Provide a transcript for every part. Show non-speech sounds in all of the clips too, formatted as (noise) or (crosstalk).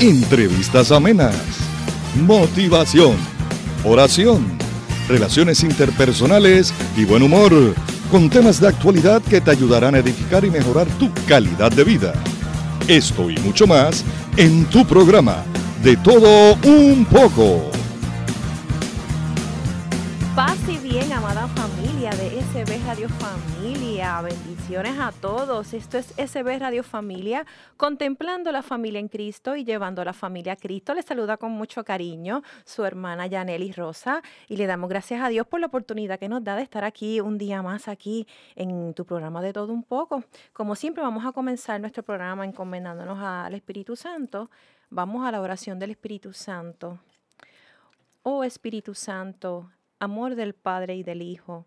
entrevistas amenas, motivación, oración, relaciones interpersonales y buen humor, con temas de actualidad que te ayudarán a edificar y mejorar tu calidad de vida. Esto y mucho más en tu programa, De todo un poco. Paz y bien, amada familia de SB Radio Familia. Bendiciones a todos. Esto es SB Radio Familia, contemplando la familia en Cristo y llevando a la familia a Cristo. Les saluda con mucho cariño su hermana Yaneli Rosa y le damos gracias a Dios por la oportunidad que nos da de estar aquí un día más aquí en tu programa de todo un poco. Como siempre, vamos a comenzar nuestro programa encomendándonos al Espíritu Santo. Vamos a la oración del Espíritu Santo. Oh Espíritu Santo, amor del Padre y del Hijo,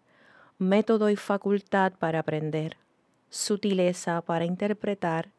método y facultad para aprender, sutileza para interpretar,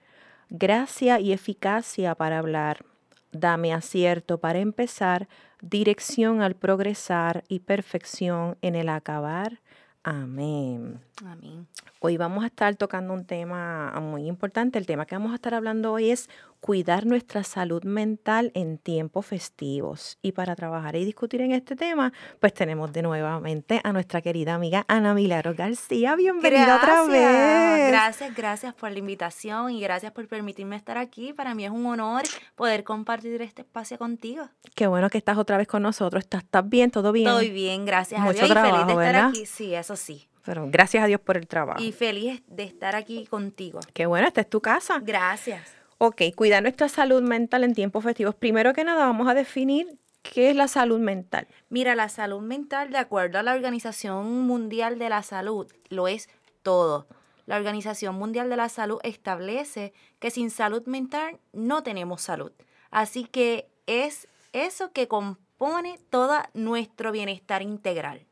gracia y eficacia para hablar. Dame acierto para empezar, dirección al progresar y perfección en el acabar. Amén. Amén. Hoy vamos a estar tocando un tema muy importante. El tema que vamos a estar hablando hoy es cuidar nuestra salud mental en tiempos festivos. Y para trabajar y discutir en este tema, pues tenemos de nuevamente a nuestra querida amiga Ana Milagro García. Bienvenida otra vez. Gracias, gracias por la invitación y gracias por permitirme estar aquí. Para mí es un honor poder compartir este espacio contigo. Qué bueno que estás otra vez con nosotros. ¿Estás, estás bien? ¿Todo bien? Estoy bien, gracias Mucho a Dios. y feliz trabajo, de estar ¿verdad? aquí. Sí, eso sí. Pero gracias a Dios por el trabajo. Y feliz de estar aquí contigo. Qué bueno, esta es tu casa. Gracias. Ok, cuidar nuestra salud mental en tiempos festivos. Primero que nada, vamos a definir qué es la salud mental. Mira, la salud mental, de acuerdo a la Organización Mundial de la Salud, lo es todo. La Organización Mundial de la Salud establece que sin salud mental no tenemos salud. Así que es eso que compone todo nuestro bienestar integral.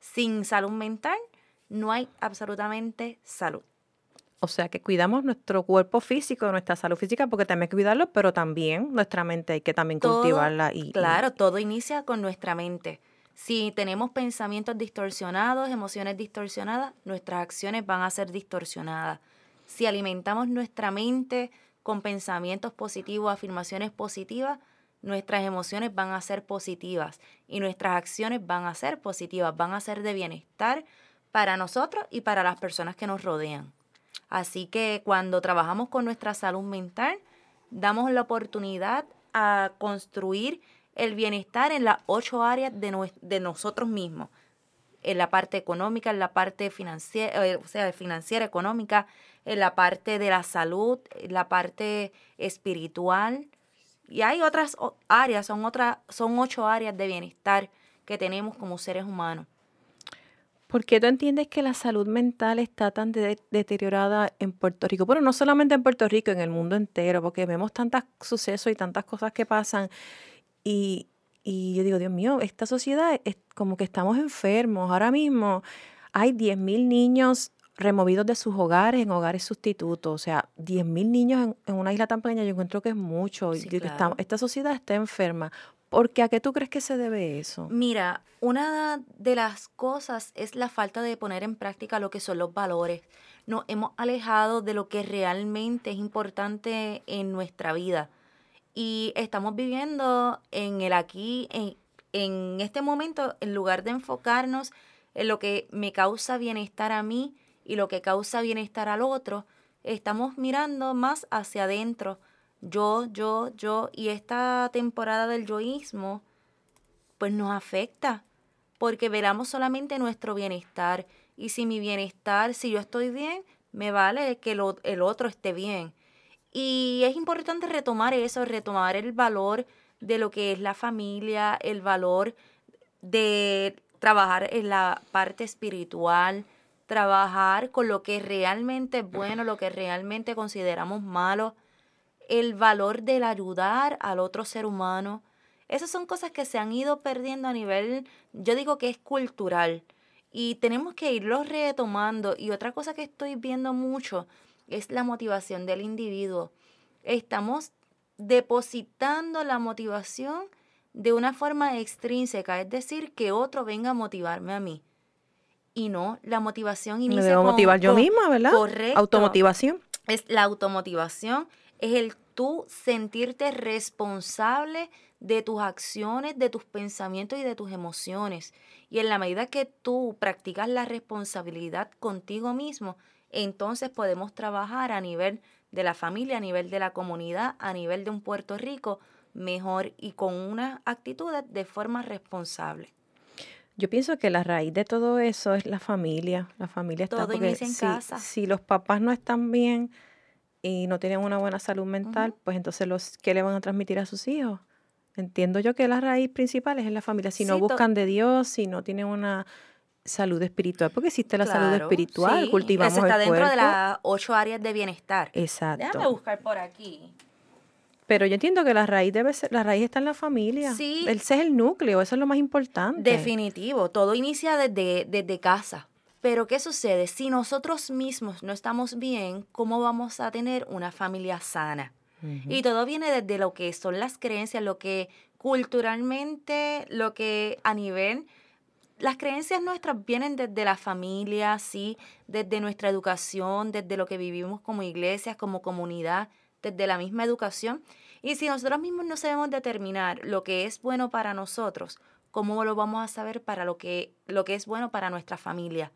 Sin salud mental no hay absolutamente salud. O sea, que cuidamos nuestro cuerpo físico, nuestra salud física, porque también hay que cuidarlo, pero también nuestra mente hay que también Todo, cultivarla. Y, y- Claro, todo inicia con nuestra mente. Si tenemos pensamientos distorsionados, emociones distorsionadas, nuestras acciones van a ser distorsionadas. Si alimentamos nuestra mente con pensamientos positivos, afirmaciones positivas, nuestras emociones van a ser positivas y nuestras acciones van a ser positivas, van a ser de bienestar para nosotros y para las personas que nos rodean. Así que cuando trabajamos con nuestra salud mental, damos la oportunidad a construir el bienestar en las ocho áreas de, de nosotros mismos. En la parte económica, en la parte financiera, eh, o sea, financiera, económica, en la parte de la salud, en la parte espiritual. Y hay otras áreas, son, otras, son ocho áreas de bienestar que tenemos como seres humanos. ¿Por qué tú entiendes que la salud mental está tan de- deteriorada en Puerto Rico? Bueno, no solamente en Puerto Rico, en el mundo entero, porque vemos tantos sucesos y tantas cosas que pasan. Y, y yo digo, Dios mío, esta sociedad es como que estamos enfermos. Ahora mismo hay 10.000 niños removidos de sus hogares en hogares sustitutos. O sea, 10.000 niños en, en una isla tan pequeña, yo encuentro que es mucho. Sí, claro. estamos- esta sociedad está enferma. ¿Por qué? ¿A qué tú crees que se debe eso? Mira, una de las cosas es la falta de poner en práctica lo que son los valores. Nos hemos alejado de lo que realmente es importante en nuestra vida. Y estamos viviendo en el aquí, en, en este momento, en lugar de enfocarnos en lo que me causa bienestar a mí y lo que causa bienestar al otro, estamos mirando más hacia adentro. Yo, yo, yo. Y esta temporada del yoísmo, pues nos afecta, porque velamos solamente nuestro bienestar. Y si mi bienestar, si yo estoy bien, me vale que lo- el otro esté bien. Y es importante retomar eso, retomar el valor de lo que es la familia, el valor de trabajar en la parte espiritual, trabajar con lo que realmente es bueno, lo que realmente consideramos malo. El valor del ayudar al otro ser humano. Esas son cosas que se han ido perdiendo a nivel, yo digo que es cultural. Y tenemos que irlo retomando. Y otra cosa que estoy viendo mucho es la motivación del individuo. Estamos depositando la motivación de una forma extrínseca, es decir, que otro venga a motivarme a mí. Y no, la motivación inicia Me debo motivar yo misma, ¿verdad? Correcto. Automotivación. Es la automotivación, es el tú sentirte responsable de tus acciones, de tus pensamientos y de tus emociones. Y en la medida que tú practicas la responsabilidad contigo mismo, entonces podemos trabajar a nivel de la familia, a nivel de la comunidad, a nivel de un Puerto Rico mejor y con una actitud de forma responsable. Yo pienso que la raíz de todo eso es la familia. La familia está todo inicia en si, casa. si los papás no están bien y no tienen una buena salud mental, pues entonces los ¿qué le van a transmitir a sus hijos? Entiendo yo que la raíz principal es en la familia. Si no Sí, buscan de Dios, si no tienen una salud espiritual, porque existe la salud espiritual, sí, cultivamos eso está el dentro de las ocho áreas de bienestar. Exacto. Déjame buscar por aquí. Pero yo entiendo que la raíz debe ser, la raíz está en la familia. Sí. Ese es el núcleo, eso es lo más importante. Definitivo, todo inicia desde, desde casa. Pero ¿qué sucede? Si nosotros mismos no estamos bien, ¿cómo vamos a tener una familia sana? Y todo viene desde lo que son las creencias, lo que culturalmente, lo que a nivel... Las creencias nuestras vienen desde la familia, sí, desde nuestra educación, desde lo que vivimos como iglesias, como comunidad, desde la misma educación. Y si nosotros mismos no sabemos determinar lo que es bueno para nosotros, ¿cómo lo vamos a saber para lo que, lo que es bueno para nuestra familia?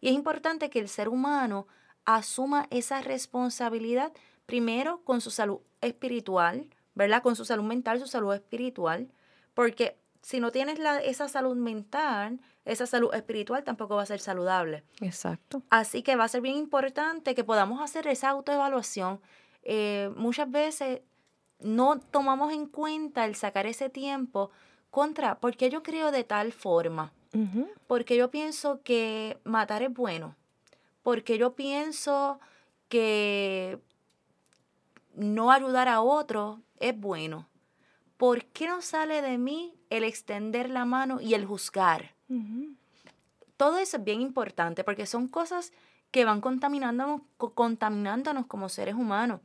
Y es importante que el ser humano asuma esa responsabilidad primero con su salud espiritual, ¿verdad? Con su salud mental, su salud espiritual, porque si no tienes la, esa salud mental, esa salud espiritual tampoco va a ser saludable. Exacto. Así que va a ser bien importante que podamos hacer esa autoevaluación. Eh, muchas veces no tomamos en cuenta el sacar ese tiempo contra, porque yo creo de tal forma, Porque yo pienso que matar es bueno, porque yo pienso que no ayudar a otro es bueno. ¿Por qué no sale de mí el extender la mano y el juzgar? Todo eso es bien importante porque son cosas que van contaminándonos, co- contaminándonos como seres humanos.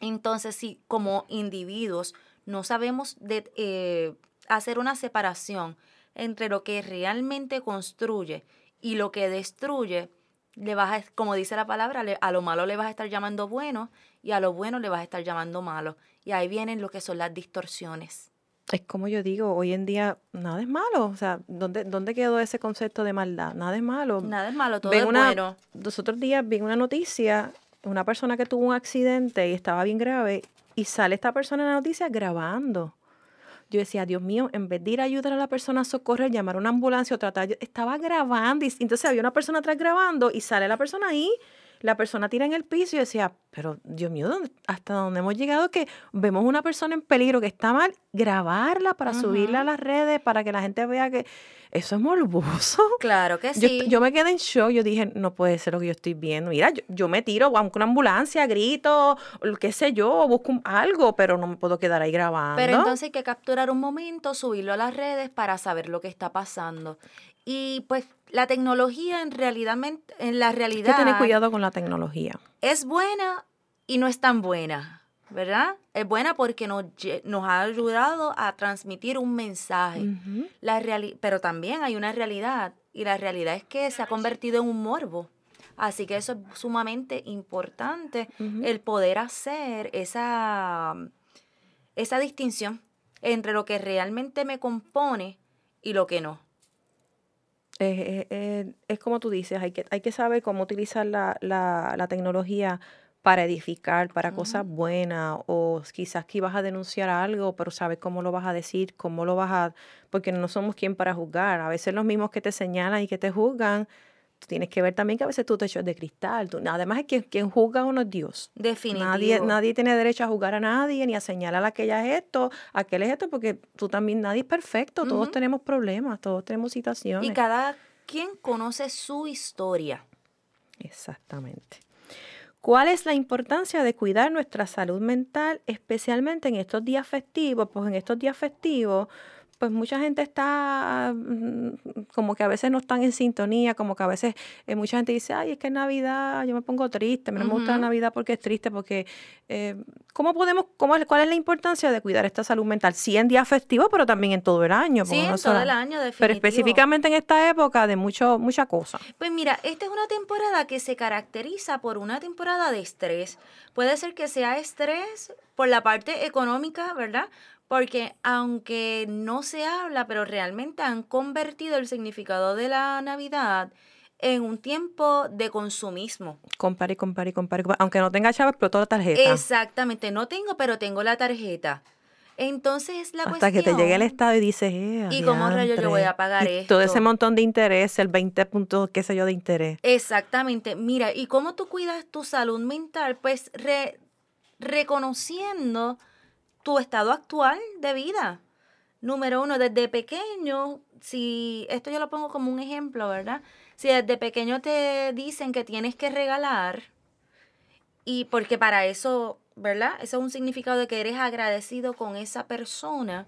Entonces, si como individuos no sabemos de- eh, hacer una separación entre lo que realmente construye y lo que destruye, le vas a, como dice la palabra, a lo malo le vas a estar llamando bueno y a lo bueno le vas a estar llamando malo. Y ahí vienen lo que son las distorsiones. Es como yo digo, hoy en día nada es malo. O sea, ¿dónde, dónde quedó ese concepto de maldad? Nada es malo. Nada es malo, todo Ven es una- bueno. Los otros días vi una noticia, una persona que tuvo un accidente y estaba bien grave, y sale esta persona en la noticia grabando. Yo decía, Dios mío, en vez de ir a ayudar a la persona a socorrer, llamar a una ambulancia o tratar, estaba grabando. Y entonces había una persona atrás grabando y sale la persona ahí, la persona tira en el piso y decía, pero Dios mío, ¿dónde- ¿hasta dónde hemos llegado? Que vemos una persona en peligro que está mal, grabarla para subirla a las redes, para que la gente vea que eso es morboso. (laughs) Claro que sí. yo me quedé en shock, yo dije, no puede ser lo que yo estoy viendo. Mira, yo, yo me tiro, busco una ambulancia, grito, o qué sé yo, busco un- algo, pero no me puedo quedar ahí grabando. Pero entonces hay que capturar un momento, subirlo a las redes para saber lo que está pasando. Y pues la tecnología en realidad, en la Hay que realidad tener cuidado con la tecnología. es buena y no es tan buena, ¿verdad? Es buena porque nos, ha ayudado a transmitir un mensaje. La reali- pero también hay una realidad y la realidad es que se ha convertido en un morbo. Así que eso es sumamente importante, el poder hacer esa, esa distinción entre lo que realmente me compone y lo que no. Eh, eh, eh, es como tú dices, hay que, hay que saber cómo utilizar la, la- la tecnología para edificar, para cosas buenas, o quizás que vas a denunciar algo, pero sabes cómo lo vas a decir, cómo lo vas a... Porque no somos quien para juzgar. A veces los mismos que te señalan y que te juzgan, tú tienes que ver también que a veces tú te echas de cristal. Tú- además es que quien juzga a uno es Dios. Definitivo. Nadie, nadie tiene derecho a juzgar a nadie, ni a señalar a aquella es esto, a aquel es esto, porque tú también, nadie es perfecto, todos tenemos problemas, todos tenemos situaciones. Y cada quien conoce su historia. Exactamente. ¿Cuál es la importancia de cuidar nuestra salud mental, especialmente en estos días festivos? Pues en estos días festivos pues mucha gente está mm, como que a veces no están en sintonía, como que a veces eh, mucha gente dice, ay, es que es Navidad, yo me pongo triste, me gusta la Navidad porque es triste, porque eh, ¿cómo podemos, cómo, cuál es la importancia de cuidar esta salud mental? Sí en días festivos, pero también en todo el año. Sí, en todo el año, definitivamente. Pero específicamente en esta época de mucho, mucha cosa. Pues mira, esta es una temporada que se caracteriza por una temporada de estrés. Puede ser que sea estrés por la parte económica, ¿verdad? Porque aunque no se habla, pero realmente han convertido el significado de la Navidad en un tiempo de consumismo. Compare, compare, compare. Aunque no tenga chavo, explotó la tarjeta. Exactamente, no tengo, pero tengo la tarjeta. Entonces la Hasta que te llegue el estado y dices, eh, ¿y cómo rayo yo voy a pagar esto? Todo ese montón de interés, el 20 puntos, qué sé yo, de interés. Exactamente. Mira, ¿y cómo tú cuidas tu salud mental? Pues reconociendo tu estado actual de vida. Número uno, desde pequeño, si esto yo lo pongo como un ejemplo, ¿verdad? Si desde pequeño te dicen que tienes que regalar, y porque para eso, ¿verdad? Eso es un significado de que eres agradecido con esa persona.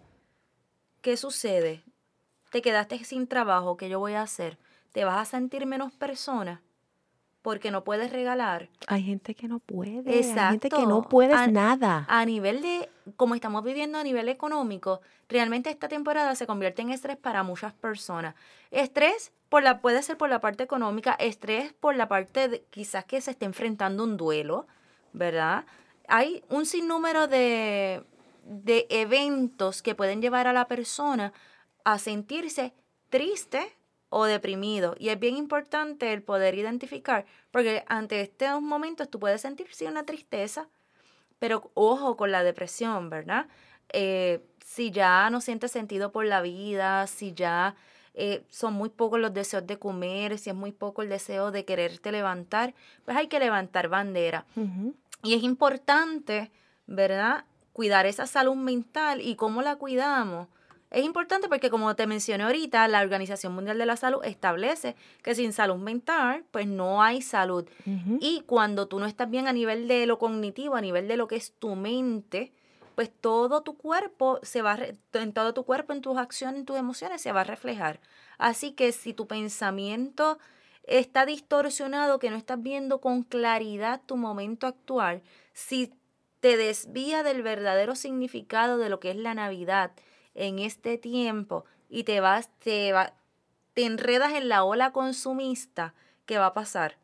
¿Qué sucede? Te quedaste sin trabajo, ¿qué yo voy a hacer? ¿Te vas a sentir menos persona? Porque no puedes regalar. Hay gente que no puede. Exacto. Hay gente que no puede nada. A nivel de, como estamos viviendo a nivel económico, realmente esta temporada se convierte en estrés para muchas personas. Estrés por la, puede ser por la parte económica, estrés por la parte de, quizás que se esté enfrentando un duelo, ¿verdad? Hay un sinnúmero de, de eventos que pueden llevar a la persona a sentirse triste o deprimido. Y es bien importante el poder identificar, porque ante estos momentos tú puedes sentir sí una tristeza, pero ojo con la depresión, ¿verdad? Eh, si ya no sientes sentido por la vida, si ya eh, son muy pocos los deseos de comer, si es muy poco el deseo de quererte levantar, pues hay que levantar bandera. Y es importante, ¿verdad? Cuidar esa salud mental y cómo la cuidamos es importante porque, como te mencioné ahorita, la Organización Mundial de la Salud establece que sin salud mental, pues no hay salud. Y cuando tú no estás bien a nivel de lo cognitivo, a nivel de lo que es tu mente, pues todo tu cuerpo se va, en todo tu cuerpo, en tus acciones, en tus emociones, se va a reflejar. Así que si tu pensamiento está distorsionado, que no estás viendo con claridad tu momento actual, si te desvía del verdadero significado de lo que es la Navidad, en este tiempo y te vas, te, va, te enredas en la ola consumista, ¿qué va a pasar?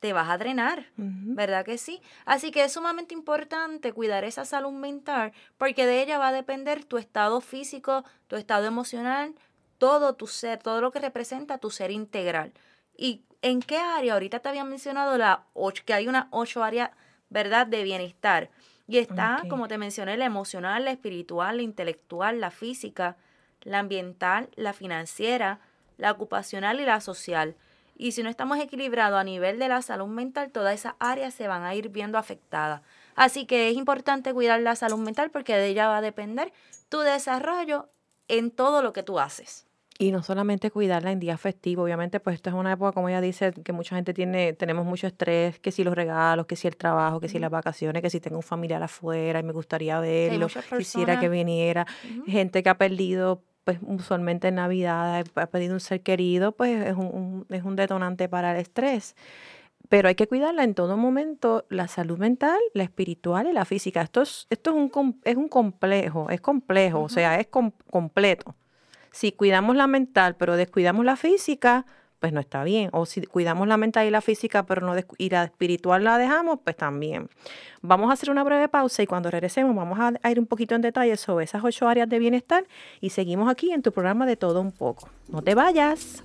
Te vas a drenar, ¿verdad que sí? Así que es sumamente importante cuidar esa salud mental porque de ella va a depender tu estado físico, tu estado emocional, todo tu ser, todo lo que representa tu ser integral. ¿Y en qué área? Ahorita te había mencionado la que hay unas ocho áreas, ¿verdad?, de bienestar. Y está, como te mencioné, la emocional, la espiritual, la intelectual, la física, la ambiental, la financiera, la ocupacional y la social. Y si no estamos equilibrados a nivel de la salud mental, todas esas áreas se van a ir viendo afectadas. Así que es importante cuidar la salud mental porque de ella va a depender tu desarrollo en todo lo que tú haces. Y no solamente cuidarla en días festivos, obviamente, pues esto es una época, como ella dice, que mucha gente tiene, tenemos mucho estrés, que si los regalos, que si el trabajo, que si las vacaciones, que si tengo un familiar afuera y me gustaría verlo, quisiera que viniera. Gente que ha perdido, pues usualmente en Navidad, ha perdido un ser querido, pues es un, es un detonante para el estrés pero hay que cuidarla en todo momento, la salud mental, la espiritual y la física. Esto es, esto es, un, es un complejo, es complejo, o sea, es completo. Si cuidamos la mental pero descuidamos la física, pues no está bien. O si cuidamos la mental y la física pero no y la espiritual la dejamos, pues también. Vamos a hacer una breve pausa y cuando regresemos vamos a ir un poquito en detalle sobre esas ocho áreas de bienestar y seguimos aquí en tu programa de todo un poco. No te vayas.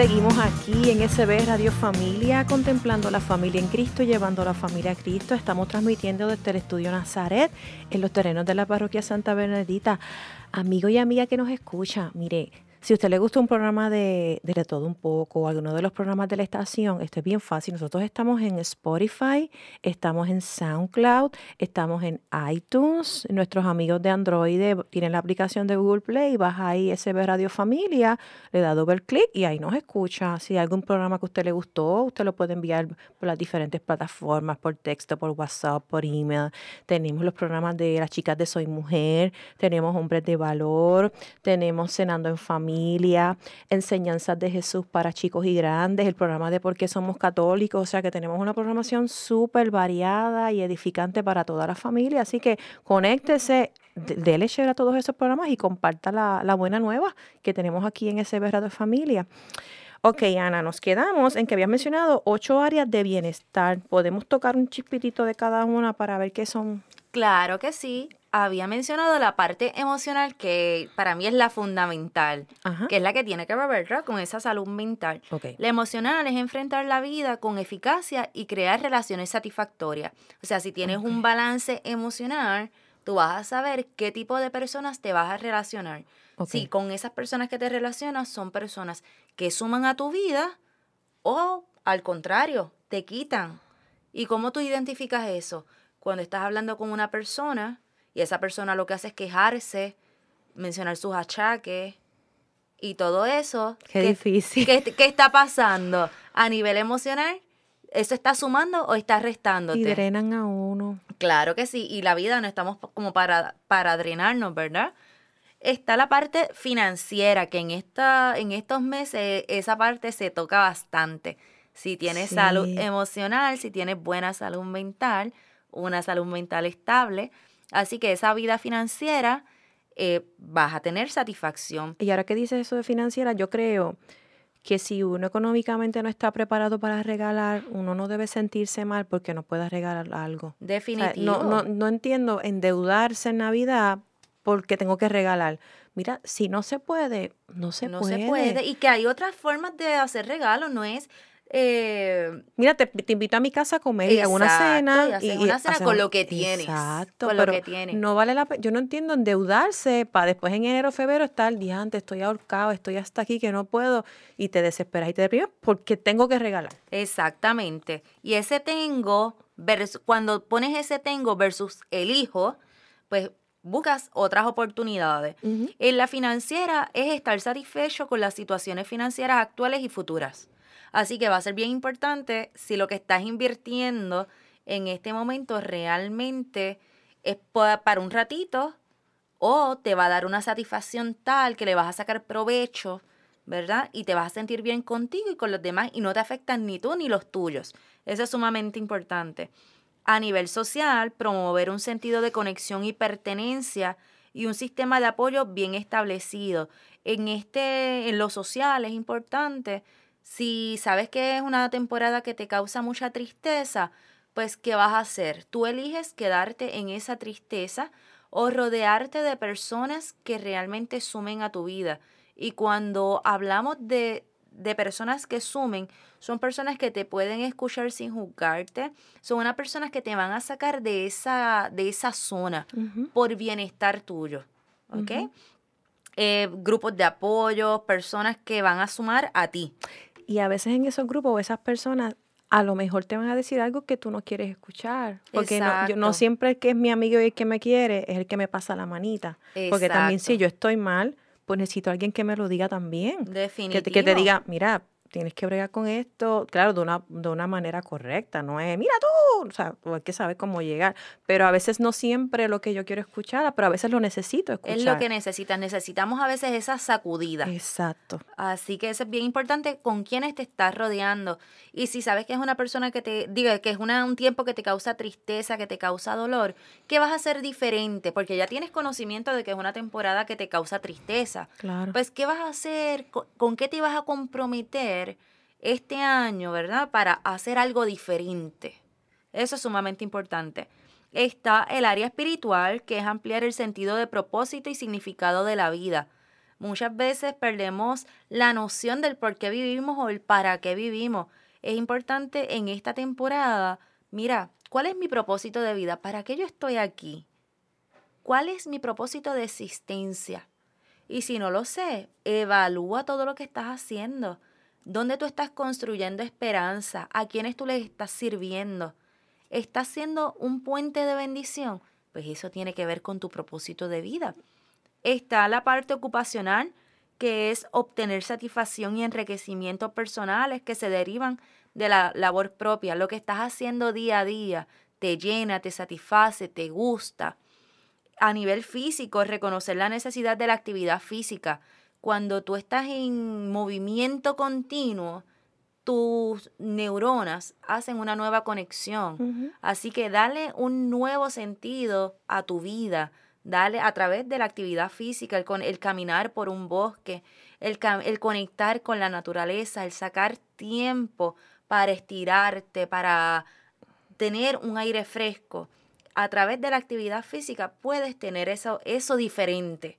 Seguimos aquí en SB Radio Familia, contemplando la familia en Cristo, llevando a la familia a Cristo. Estamos transmitiendo desde el Estudio Nazaret, en los terrenos de la parroquia Santa Bernadita. Amigo y amiga que nos escucha, mire, si usted le gusta un programa de, de, todo un poco o alguno de los programas de la estación, esto es bien fácil. Nosotros estamos en Spotify, estamos en SoundCloud, estamos en iTunes. Nuestros amigos de Android tienen la aplicación de Google Play, baja ahí SB Radio Familia, le da doble clic y ahí nos escucha. Si hay algún programa que usted le gustó, usted lo puede enviar por las diferentes plataformas, por texto, por WhatsApp, por email. Tenemos los programas de las chicas de Soy Mujer, tenemos Hombres de Valor, tenemos Cenando en Familia familia, enseñanzas de Jesús para chicos y grandes, el programa de por qué somos católicos, o sea que tenemos una programación súper variada y edificante para toda la familia, así que conéctese, déle share a todos esos programas y comparta la, buena nueva que tenemos aquí en ese verano de familia. Ok, Ana, nos quedamos en que habías mencionado ocho áreas de bienestar. ¿Podemos tocar un chispitito de cada una para ver qué son? Claro que sí había mencionado la parte emocional que para mí es la fundamental, que es la que tiene que ver con esa salud mental. La emocional es enfrentar la vida con eficacia y crear relaciones satisfactorias. O sea, si tienes un balance emocional, tú vas a saber qué tipo de personas te vas a relacionar. Si con esas personas que te relacionas son personas que suman a tu vida o al contrario, te quitan. ¿Y cómo tú identificas eso? Cuando estás hablando con una persona y esa persona lo que hace es quejarse, mencionar sus achaques y todo eso. Qué difícil. ¿qué, está pasando a nivel emocional? ¿Eso está sumando o está restando? Y drenan a uno. Claro que sí. Y la vida no estamos como para, para drenarnos, ¿verdad? Está la parte financiera, que en, esta, en estos meses esa parte se toca bastante. Si tienes salud emocional, si tienes buena salud mental, una salud mental estable, Así que esa vida financiera eh, vas a tener satisfacción. Y ahora que dices eso de financiera, yo creo que si uno económicamente no está preparado para regalar, uno no debe sentirse mal porque no pueda regalar algo. Definitivo. no, no, no entiendo endeudarse en Navidad porque tengo que regalar. Mira, si no se puede, no se puede. No se puede. Y que hay otras formas de hacer regalos, no es eh, Mira, te, invito a mi casa a comer y a una cena. Y, una cena con lo que tienes. Exacto. Con lo que tienes. No vale la pena. Yo no entiendo endeudarse para después en enero, febrero estar día antes, estoy ahorcado, estoy hasta aquí que no puedo y te desesperas y te deprimes porque tengo que regalar. Exactamente. Y ese tengo, cuando pones ese tengo versus el hijo, pues buscas otras oportunidades. En la financiera es estar satisfecho con las situaciones financieras actuales y futuras. Así que va a ser bien importante si lo que estás invirtiendo en este momento realmente es para un ratito o te va a dar una satisfacción tal que le vas a sacar provecho, ¿verdad? Y te vas a sentir bien contigo y con los demás y no te afectan ni tú ni los tuyos. Eso es sumamente importante. A nivel social, promover un sentido de conexión y pertenencia y un sistema de apoyo bien establecido. En este en lo social es importante si sabes que es una temporada que te causa mucha tristeza, pues ¿qué vas a hacer? Tú eliges quedarte en esa tristeza o rodearte de personas que realmente sumen a tu vida. Y cuando hablamos de, de personas que sumen, son personas que te pueden escuchar sin juzgarte, son unas personas que te van a sacar de esa, de esa zona por bienestar tuyo. ¿Ok? Eh, grupos de apoyo, personas que van a sumar a ti. Y a veces en esos grupos esas personas a lo mejor te van a decir algo que tú no quieres escuchar. Porque no, yo, no siempre el que es mi amigo y el que me quiere es el que me pasa la manita. Porque también si yo estoy mal, pues necesito a alguien que me lo diga también. Definitivo. Que, que te diga, mira, tienes que bregar con esto, claro, de una, de una manera correcta, no es, mira tú, o sea, hay que saber cómo llegar, pero a veces no siempre lo que yo quiero escuchar, pero a veces lo necesito escuchar. Es lo que necesitas, necesitamos a veces esa sacudida. Exacto. Así que eso es bien importante con quiénes te estás rodeando. Y si sabes que es una persona que te, diga que es una, un tiempo que te causa tristeza, que te causa dolor, ¿qué vas a hacer diferente? Porque ya tienes conocimiento de que es una temporada que te causa tristeza. Claro. Pues, ¿qué vas a hacer? ¿Con, con qué te vas a comprometer este año, verdad? Para hacer algo diferente. Eso es sumamente importante. Está el área espiritual, que es ampliar el sentido de propósito y significado de la vida. Muchas veces perdemos la noción del por qué vivimos o el para qué vivimos. Es importante en esta temporada, mira, ¿cuál es mi propósito de vida? ¿Para qué yo estoy aquí? ¿Cuál es mi propósito de existencia? Y si no lo sé, evalúa todo lo que estás haciendo. ¿Dónde tú estás construyendo esperanza? ¿A quiénes tú les estás sirviendo? ¿Estás siendo un puente de bendición? Pues eso tiene que ver con tu propósito de vida. Está la parte ocupacional, que es obtener satisfacción y enriquecimiento personales que se derivan de la labor propia. Lo que estás haciendo día a día te llena, te satisface, te gusta. A nivel físico, reconocer la necesidad de la actividad física. Cuando tú estás en movimiento continuo, tus neuronas hacen una nueva conexión. Así que dale un nuevo sentido a tu vida. Dale a través de la actividad física, el, el caminar por un bosque, el, el conectar con la naturaleza, el sacar tiempo para estirarte, para tener un aire fresco. A través de la actividad física puedes tener eso, eso diferente.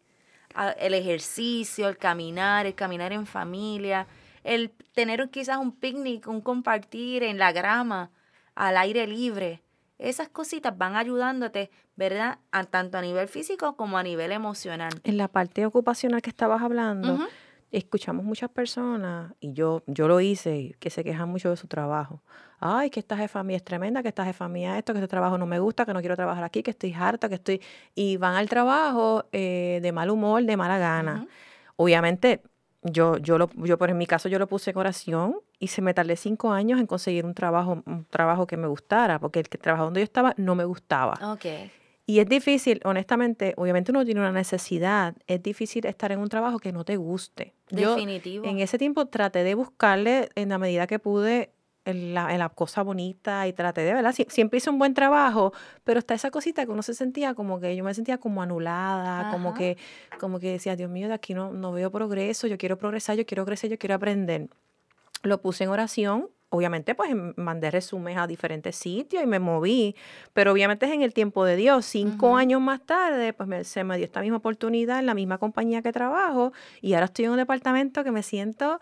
El ejercicio, el caminar, el caminar en familia, el tener quizás un picnic, un compartir en la grama, al aire libre. Esas cositas van ayudándote, ¿verdad? A, tanto a nivel físico como a nivel emocional. En la parte ocupacional que estabas hablando, escuchamos muchas personas, y yo, yo lo hice, que se quejan mucho de su trabajo. Ay, que esta jefa mía es tremenda, que esta jefa mía esto, que este trabajo no me gusta, que no quiero trabajar aquí, que estoy harta, que estoy... Y van al trabajo eh, de mal humor, de mala gana. Obviamente, yo, yo, lo, yo, por en mi caso, yo lo puse en oración y se me tardé cinco años en conseguir un trabajo, un trabajo que me gustara, porque el que trabajo donde yo estaba no me gustaba. Okay. Y es difícil, honestamente, obviamente uno tiene una necesidad, es difícil estar en un trabajo que no te guste. Definitivo. en ese tiempo traté de buscarle en la medida que pude en la, en la cosa bonita y traté de, ¿verdad? siempre hice un buen trabajo, pero está esa cosita que uno se sentía como que yo me sentía como anulada, como que, como que decía, Dios mío, de aquí no, no veo progreso, yo quiero progresar, yo quiero crecer, yo quiero aprender. Lo puse en oración obviamente pues em, mandé resúmenes a diferentes sitios y me moví, pero obviamente es en el tiempo de Dios. Cinco años más tarde, pues se me dio esta misma oportunidad en la misma compañía que trabajo y ahora estoy en un departamento que me siento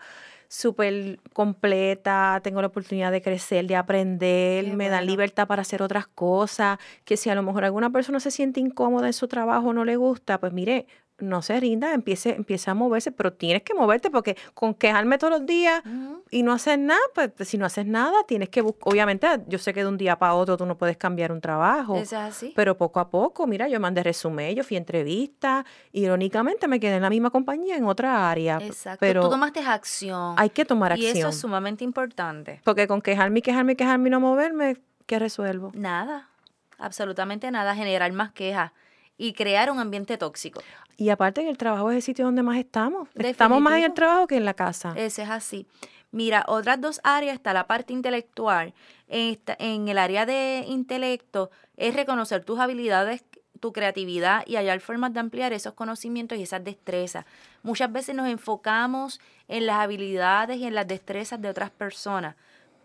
súper completa, tengo la oportunidad de crecer, de aprender, me dan libertad para hacer otras cosas, que si a lo mejor alguna persona se siente incómoda en su trabajo no le gusta, pues mire, no se rinda, empiece, empiece a moverse, pero tienes que moverte porque con quejarme todos los días y no hacer nada, pues, si no haces nada, tienes que buscar, obviamente yo sé que de un día para otro tú no puedes cambiar un trabajo, es así. pero poco a poco, mira, yo mandé resumen, yo fui a entrevista, irónicamente me quedé en la misma compañía en otra área. Exacto, pero tú tomaste acción. Hay que tomar acción. Y eso es sumamente importante. Porque con quejarme, quejarme, quejarme y no moverme, ¿qué resuelvo? Nada, absolutamente nada, generar más quejas y crear un ambiente tóxico. Y aparte en el trabajo es el sitio donde más estamos. Estamos más en el trabajo que en la casa. Ese es así. Mira, otras dos áreas está la parte intelectual. En, el área de intelecto es reconocer tus habilidades, tu creatividad y hallar formas de ampliar esos conocimientos y esas destrezas. Muchas veces nos enfocamos en las habilidades y en las destrezas de otras personas,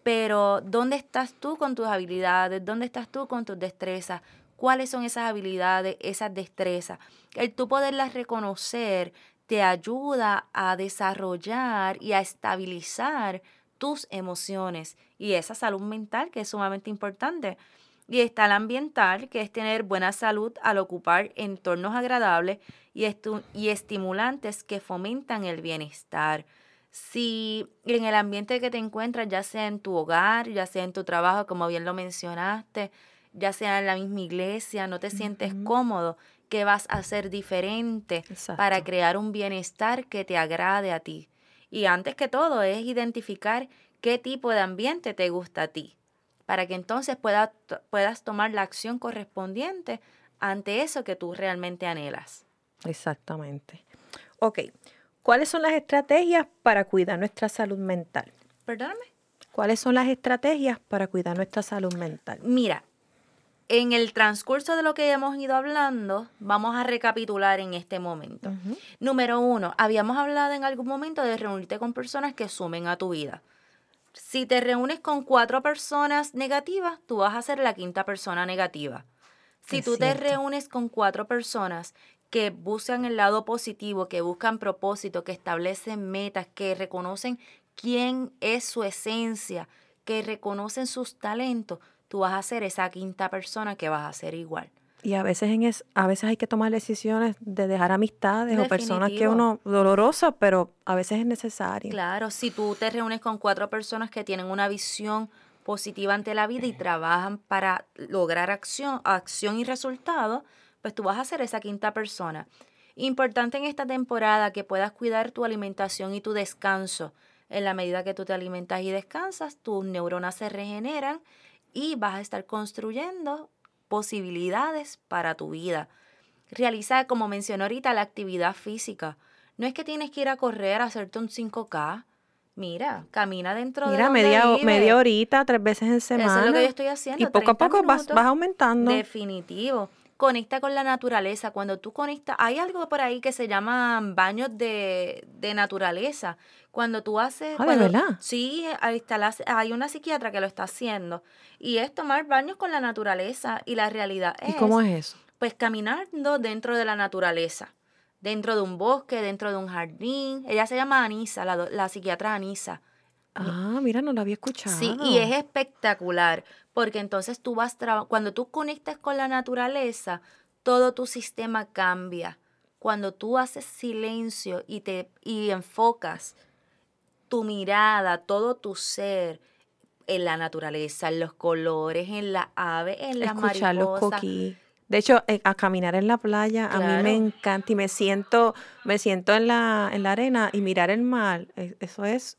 pero ¿dónde estás tú con tus habilidades? ¿Dónde estás tú con tus destrezas? Cuáles son esas habilidades, esas destrezas. El tú poderlas reconocer te ayuda a desarrollar y a estabilizar tus emociones y esa salud mental que es sumamente importante. Y está el ambiental, que es tener buena salud al ocupar entornos agradables y, y estimulantes que fomentan el bienestar. Si en el ambiente que te encuentras, ya sea en tu hogar, ya sea en tu trabajo, como bien lo mencionaste, ya sea en la misma iglesia, no te sientes cómodo, ¿qué vas a hacer diferente para crear un bienestar que te agrade a ti? Y antes que todo es identificar qué tipo de ambiente te gusta a ti, para que entonces puedas tomar la acción correspondiente ante eso que tú realmente anhelas. Exactamente. Ok, ¿cuáles son las estrategias para cuidar nuestra salud mental? Perdóname. ¿Cuáles son las estrategias para cuidar nuestra salud mental? Mira, en el transcurso de lo que hemos ido hablando, vamos a recapitular en este momento. Número uno, habíamos hablado en algún momento de reunirte con personas que sumen a tu vida. Si te reúnes con cuatro personas negativas, tú vas a ser la quinta persona negativa. Si tú te reúnes con cuatro personas que buscan el lado positivo, que buscan propósito, que establecen metas, que reconocen quién es su esencia, que reconocen sus talentos, tú vas a ser esa quinta persona que vas a ser igual. Y a veces, en es, a veces hay que tomar decisiones de dejar amistades o personas que uno dolorosa, pero a veces es necesario. Claro, si tú te reúnes con cuatro personas que tienen una visión positiva ante la vida y trabajan para lograr acción, acción y resultado, pues tú vas a ser esa quinta persona. Importante en esta temporada que puedas cuidar tu alimentación y tu descanso. En la medida que tú te alimentas y descansas, tus neuronas se regeneran y vas a estar construyendo posibilidades para tu vida. Realiza, como mencioné ahorita, la actividad física. No es que tienes que ir a correr, a hacerte un 5K. Mira, camina dentro Mira, de media, media horita, tres veces en semana. Eso es lo que yo estoy haciendo. Y poco a poco vas, vas aumentando. Definitivo conecta con la naturaleza. Cuando tú conectas, hay algo por ahí que se llama baños de, de naturaleza. Cuando tú haces... Ah, ¿de verdad? Sí, ahí está hay una psiquiatra que lo está haciendo. Y es tomar baños con la naturaleza y la realidad es... ¿Y cómo es eso? Pues caminando dentro de la naturaleza. Dentro de un bosque, dentro de un jardín. Ella se llama Anisa, la, la psiquiatra Anisa. Ah, mira, no lo había escuchado. Sí, y es espectacular, porque entonces tú vas, cuando tú conectas con la naturaleza, todo tu sistema cambia. Cuando tú haces silencio y te y enfocas tu mirada, todo tu ser en la naturaleza, en los colores, en la ave, en la Escuchar los coquí. De hecho, eh, a caminar en la playa a mí me encanta y me siento, me siento en la, en la arena y mirar el mar. E, eso es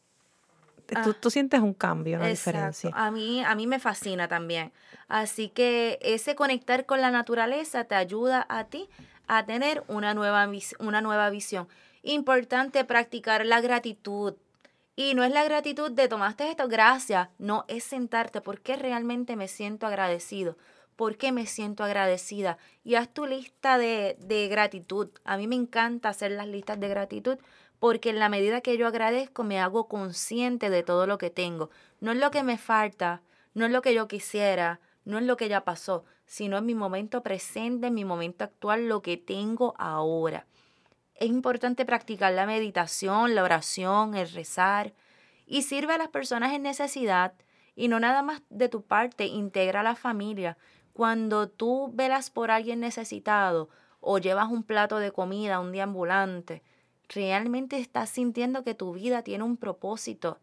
ah. tú, sientes un cambio, una diferencia. A mí, a mí me fascina también. Así que ese conectar con la naturaleza te ayuda a ti a tener una nueva, una nueva visión. Importante practicar la gratitud. Y no es la gratitud de tomaste esto, gracias. No, es sentarte porque realmente me siento agradecido. ¿Por qué me siento agradecida? Y haz tu lista de, de gratitud. A mí me encanta hacer las listas de gratitud porque en la medida que yo agradezco me hago consciente de todo lo que tengo. No es lo que me falta, no es lo que yo quisiera, no es lo que ya pasó, sino en mi momento presente, en mi momento actual, lo que tengo ahora. Es importante practicar la meditación, la oración, el rezar y sirve a las personas en necesidad y no nada más de tu parte, integra a la familia. Cuando tú velas por alguien necesitado o llevas un plato de comida, un día ambulante, realmente estás sintiendo que tu vida tiene un propósito.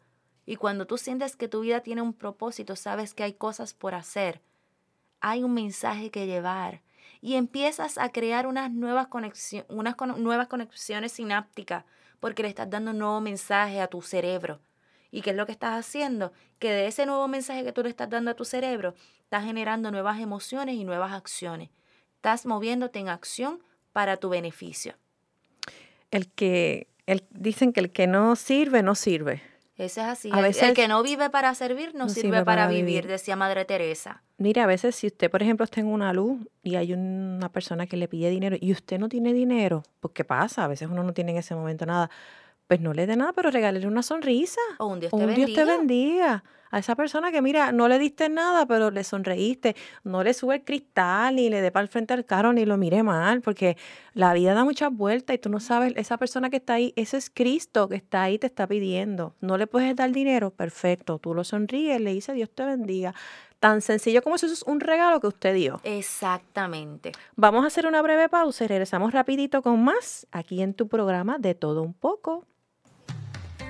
Y cuando tú sientes que tu vida tiene un propósito, sabes que hay cosas por hacer. Hay un mensaje que llevar. Y empiezas a crear unas nuevas, unas nuevas conexiones sinápticas porque le estás dando un nuevo mensaje a tu cerebro. ¿Y qué es lo que estás haciendo? Que de ese nuevo mensaje que tú le estás dando a tu cerebro, estás generando nuevas emociones y nuevas acciones. Estás moviéndote en acción para tu beneficio el que, el, dicen que el que no sirve, no sirve. Eso es así. el, que no vive para servir, no, sirve, para, vivir, decía Madre Teresa. Mire, a veces si usted, por ejemplo, está en una luz y hay una persona que le pide dinero y usted no tiene dinero, pues ¿qué pasa? A veces uno no tiene en ese momento nada. Pues no le dé nada, pero regálele una sonrisa. O un Dios te bendiga. Dios te bendiga a esa persona que, mira, no le diste nada, pero le sonreíste, no le sube el cristal, ni le dé para el frente al carro, ni lo mire mal, porque la vida da muchas vueltas y tú no sabes, esa persona que está ahí, ese es Cristo que está ahí, te está pidiendo. No le puedes dar dinero, perfecto, tú lo sonríes, le dices Dios te bendiga. Tan sencillo como eso es un regalo que usted dio. Exactamente. Vamos a hacer una breve pausa y regresamos rapidito con más aquí en tu programa de todo un poco.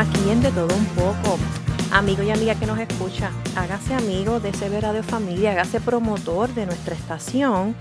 Aquí en De Todo Un Poco. Amigo y amiga que nos escucha, hágase amigo de CB Radio Familia, hágase promotor de nuestra estación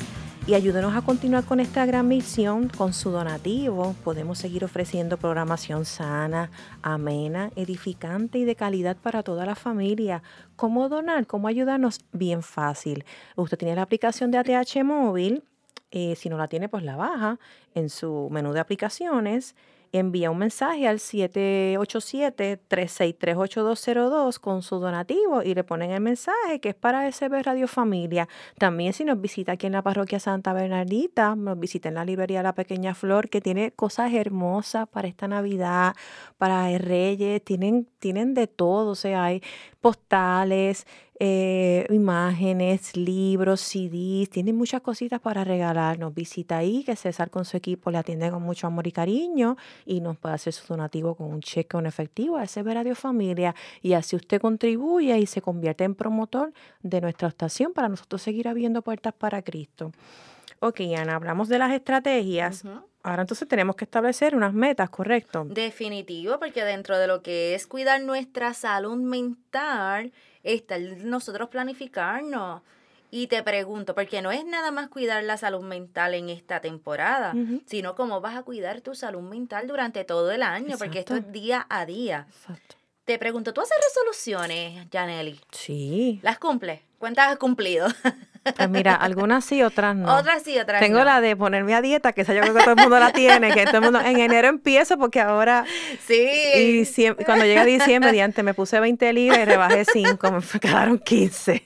y ayúdenos a continuar con esta gran misión con su donativo. Podemos seguir ofreciendo programación sana, amena, edificante y de calidad para toda la familia. ¿Cómo donar? ¿Cómo ayudarnos? Bien fácil. Usted tiene la aplicación de ATH móvil. Eh, si no la tiene, pues la baja en su menú de aplicaciones envía un mensaje al 787-363-8202 con su donativo y le ponen el mensaje que es para SB Radio Familia. También si nos visita aquí en la parroquia Santa Bernardita, nos visita en la librería La Pequeña Flor, que tiene cosas hermosas para esta Navidad, para Reyes, tienen, tienen de todo, o sea, hay postales, eh, imágenes, libros, CDs, tienen muchas cositas para regalarnos. Visita ahí, que César con su equipo le atiende con mucho amor y cariño y nos puede hacer su donativo con un cheque o un efectivo a ese Radio Familia y así usted contribuye y se convierte en promotor de nuestra estación para nosotros seguir abriendo puertas para Cristo. Ok, Ana, hablamos de las estrategias. Ahora entonces tenemos que establecer unas metas, ¿correcto? Definitivo, porque dentro de lo que es cuidar nuestra salud mental, está nosotros planificarnos. Y te pregunto, porque no es nada más cuidar la salud mental en esta temporada, sino cómo vas a cuidar tu salud mental durante todo el año, porque esto es día a día. Exacto. Te pregunto, ¿tú haces resoluciones, Janely? Sí. ¿Las cumples? ¿Cuántas has cumplido? (laughs) Pues mira, algunas sí, otras no. Otras sí, otras Tengo la de ponerme a dieta, que esa yo creo que todo el mundo la tiene, que todo el mundo, en enero empiezo porque ahora... (laughs) Sí. Y siempre, cuando llega diciembre, mediante me puse 20 libras y rebajé 5, me quedaron 15.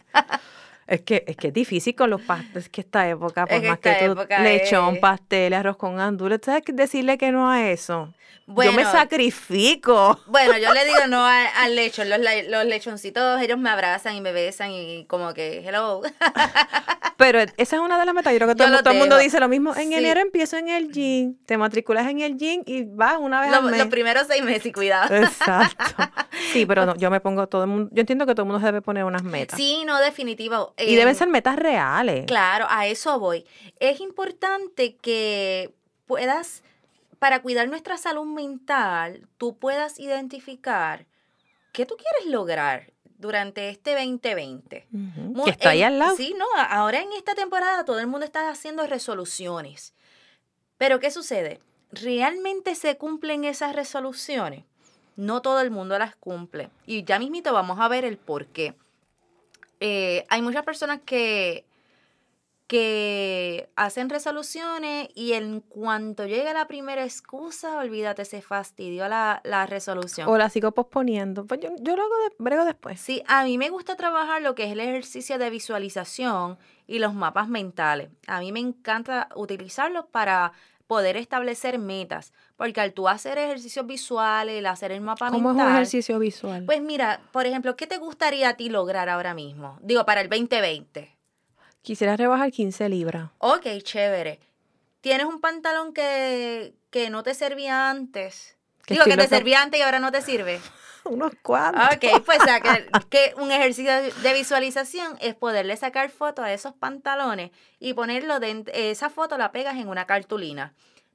Es que, es que es difícil con los pasteles, que esta época, por más que tú, lechón, pastel, arroz con andules, ¿sabes decirle que no a eso? yo me sacrifico. Bueno, yo le (laughs) digo no al lechón. Los, los lechoncitos, ellos me abrazan y me besan y como que, hello. (laughs) Pero esa es una de las metas. Yo creo que todo, el mundo dice lo mismo. En enero empiezo en el gym, te matriculas en el gym y vas una vez al mes. Los primeros seis meses cuidado. Exacto. (laughs) Sí, pero no, yo me pongo todo el mundo, yo entiendo que todo el mundo debe poner unas metas. Sí, no, definitivo. Y deben ser metas reales. Claro, a eso voy. Es importante que puedas para cuidar nuestra salud mental, tú puedas identificar qué tú quieres lograr durante este 2020. que está ahí al lado. Sí, no, ahora en esta temporada todo el mundo está haciendo resoluciones. Pero ¿qué sucede? ¿Realmente se cumplen esas resoluciones? No todo el mundo las cumple. Y ya mismito vamos a ver el por qué. Eh, hay muchas personas que que hacen resoluciones y en cuanto llega la primera excusa, olvídate, se fastidió la, resolución. O la sigo posponiendo. Pues yo, yo lo hago de, brego después. Sí, a mí me gusta trabajar lo que es el ejercicio de visualización y los mapas mentales. A mí me encanta utilizarlos para poder establecer metas. Porque al tú hacer ejercicios visuales, el hacer el mapa mental. ¿Cómo es un ejercicio visual? Pues mira, por ejemplo, ¿qué te gustaría a ti lograr ahora mismo? Digo, para el 2020. Quisiera rebajar 15 libras. Ok, chévere. ¿Tienes un pantalón que, que no te servía antes? Digo, que te servía antes y ahora no te sirve. (laughs) Unos cuantos. Ok, pues que, que, un ejercicio de visualización es poderle sacar fotos a esos pantalones y ponerlo de esa foto la pegas en una cartulina.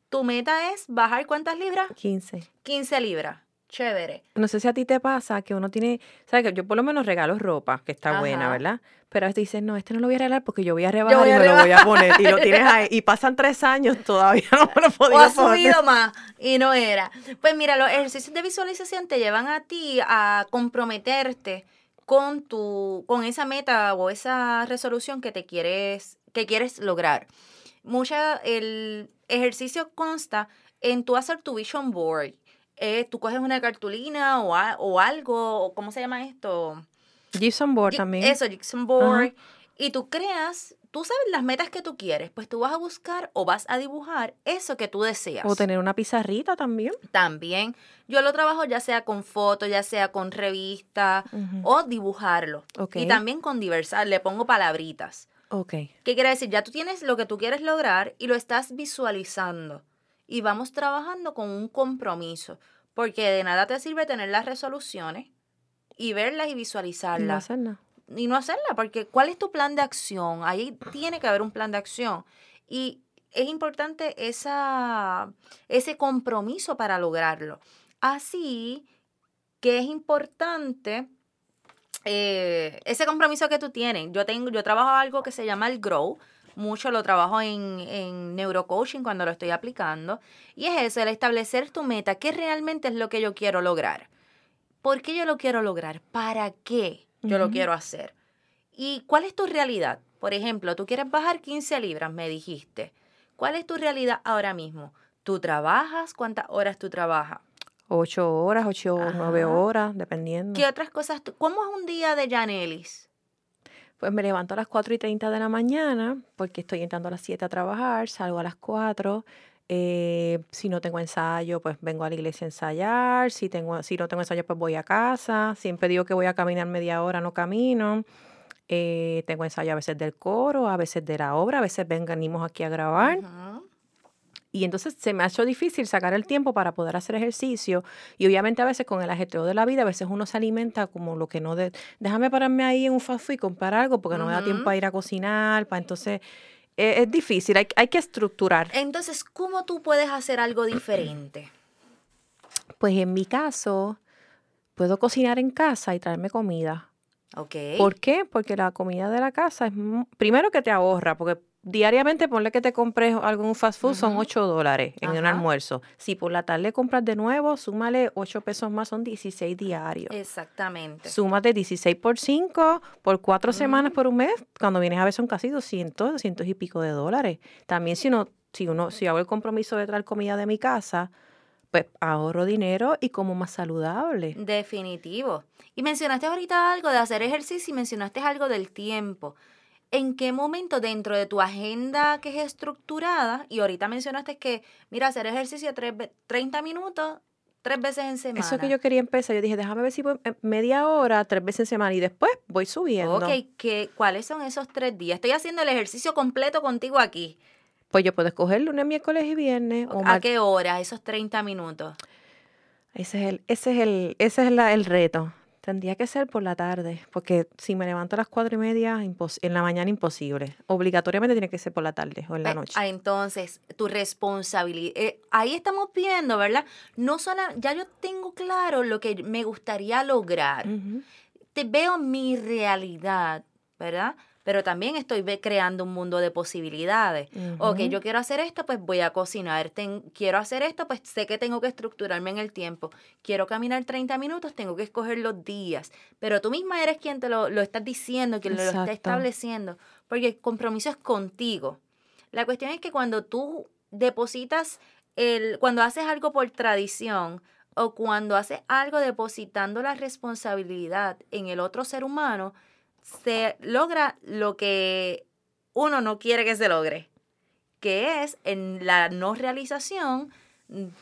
Tu meta es bajar cuántas libras? 15. 15 libras. Chévere. No sé si a ti te pasa que uno tiene, sabes que yo por lo menos regalo ropa, que está buena, ¿verdad? Pero a veces dices, no, este no lo voy a regalar porque yo voy a rebajar y me lo voy a poner. Y lo tienes ahí. Y pasan tres años, (laughs) todavía no me lo podía O ha subido más y no era. Pues mira, los ejercicios de visualización te llevan a ti a comprometerte con tu, con esa meta o esa resolución que te quieres, que quieres lograr. Mucha, el ejercicio consta en tú hacer tu vision board eh, tú coges una cartulina o, o algo, ¿cómo se llama esto? Gypsum board también. Eso, Gypsum board. y tú creas, tú sabes las metas que tú quieres, pues tú vas a buscar o vas a dibujar eso que tú deseas. O tener una pizarrita también. También. Yo lo trabajo ya sea con fotos, ya sea con revista o dibujarlo. Y también con diversar, le pongo palabritas. Ok. ¿Qué quiere decir? Ya tú tienes lo que tú quieres lograr y lo estás visualizando. Y vamos trabajando con un compromiso. Porque de nada te sirve tener las resoluciones y verlas y Y no visualizarlas. hacer nada. Y no hacerla, porque ¿cuál es tu plan de acción? Ahí tiene que haber un plan de acción. Y es importante esa, ese compromiso para lograrlo. Así que es importante eh, ese compromiso que tú tienes. Yo tengo, yo trabajo algo que se llama el Grow. Mucho lo trabajo en, en neurocoaching cuando lo estoy aplicando. Y es eso, el establecer tu meta. ¿Qué realmente es lo que yo quiero lograr? ¿Por qué yo lo quiero lograr? ¿Para qué yo lo quiero hacer? ¿Y cuál es tu realidad? Por ejemplo, tú quieres bajar 15 libras, me dijiste. ¿Cuál es tu realidad ahora mismo? ¿Tú trabajas? ¿Cuántas horas tú trabajas? Ocho horas, ocho o nueve horas, dependiendo. ¿Qué otras cosas? tú- ¿Cómo es un día de Janelis? Pues me levanto a las 4 y 30 de la mañana porque estoy entrando a las 7 a trabajar, salgo a las 4. eh, si no tengo ensayo, pues vengo a la iglesia a ensayar. Si, tengo, si no tengo ensayo, pues voy a casa. Siempre digo que voy a caminar media hora, no camino. Eh, tengo ensayo a veces del coro, a veces de la obra, a veces venimos aquí a grabar. Y entonces se me ha hecho difícil sacar el tiempo para poder hacer ejercicio. Y obviamente a veces con el ajetreo de la vida, a veces uno se alimenta como lo que no... De, déjame pararme ahí en un fast food y comprar algo porque no me da tiempo a ir a cocinar. Para entonces eh, es difícil, hay, hay que estructurar. Entonces, ¿cómo tú puedes hacer algo diferente? Pues en mi caso, puedo cocinar en casa y traerme comida. ¿Ok? ¿Por qué? Porque la comida de la casa es, primero que te ahorra, porque diariamente ponle que te compres un fast food, son Ujú. 8 dólares en un almuerzo. Si por la tarde compras de nuevo, súmale 8 pesos más, son 16 diarios. Exactamente. Súmate 16 por 5, por 4 semanas, por un mes, cuando vienes a ver son casi 200, 200 y pico de dólares. También si uno, si uno, si hago el compromiso de traer comida de mi casa, pues ahorro dinero y como más saludable. Definitivo. Y mencionaste ahorita algo de hacer ejercicio y mencionaste algo del tiempo. ¿En qué momento dentro de tu agenda que es estructurada, y ahorita mencionaste que, mira, hacer ejercicio tres ve- 30 minutos, tres veces en semana? Eso que yo quería empezar, yo dije, déjame ver si voy eh, media hora, tres veces en semana y después voy subiendo. Ok, ¿qué, ¿cuáles son esos tres días? Estoy haciendo el ejercicio completo contigo aquí. Pues yo puedo escoger lunes, miércoles y viernes. O ¿A qué hora? Esos 30 minutos. Ese es el, ese es el, ese es la- el reto. Tendría que ser por la tarde, porque si me levanto a las cuatro y media, en la mañana imposible. Obligatoriamente tiene que ser por la tarde o en la noche. ah, entonces, tu responsabilidad. eh, ahí estamos viendo, ¿verdad? No solo, ya yo tengo claro lo que me gustaría lograr. Te veo mi realidad, ¿verdad? Pero también estoy creando un mundo de posibilidades. Ok, Ujú. yo quiero hacer esto, pues voy a cocinar. Ten- quiero hacer esto, pues sé que tengo que estructurarme en el tiempo. Quiero caminar 30 minutos, tengo que escoger los días. Pero tú misma eres quien te lo, lo estás diciendo, quien lo está estableciendo, porque el compromiso es contigo. La cuestión es que cuando tú depositas, el, cuando haces algo por tradición o cuando haces algo depositando la responsabilidad en el otro ser humano, se logra lo que uno no quiere que se logre, que es en la no realización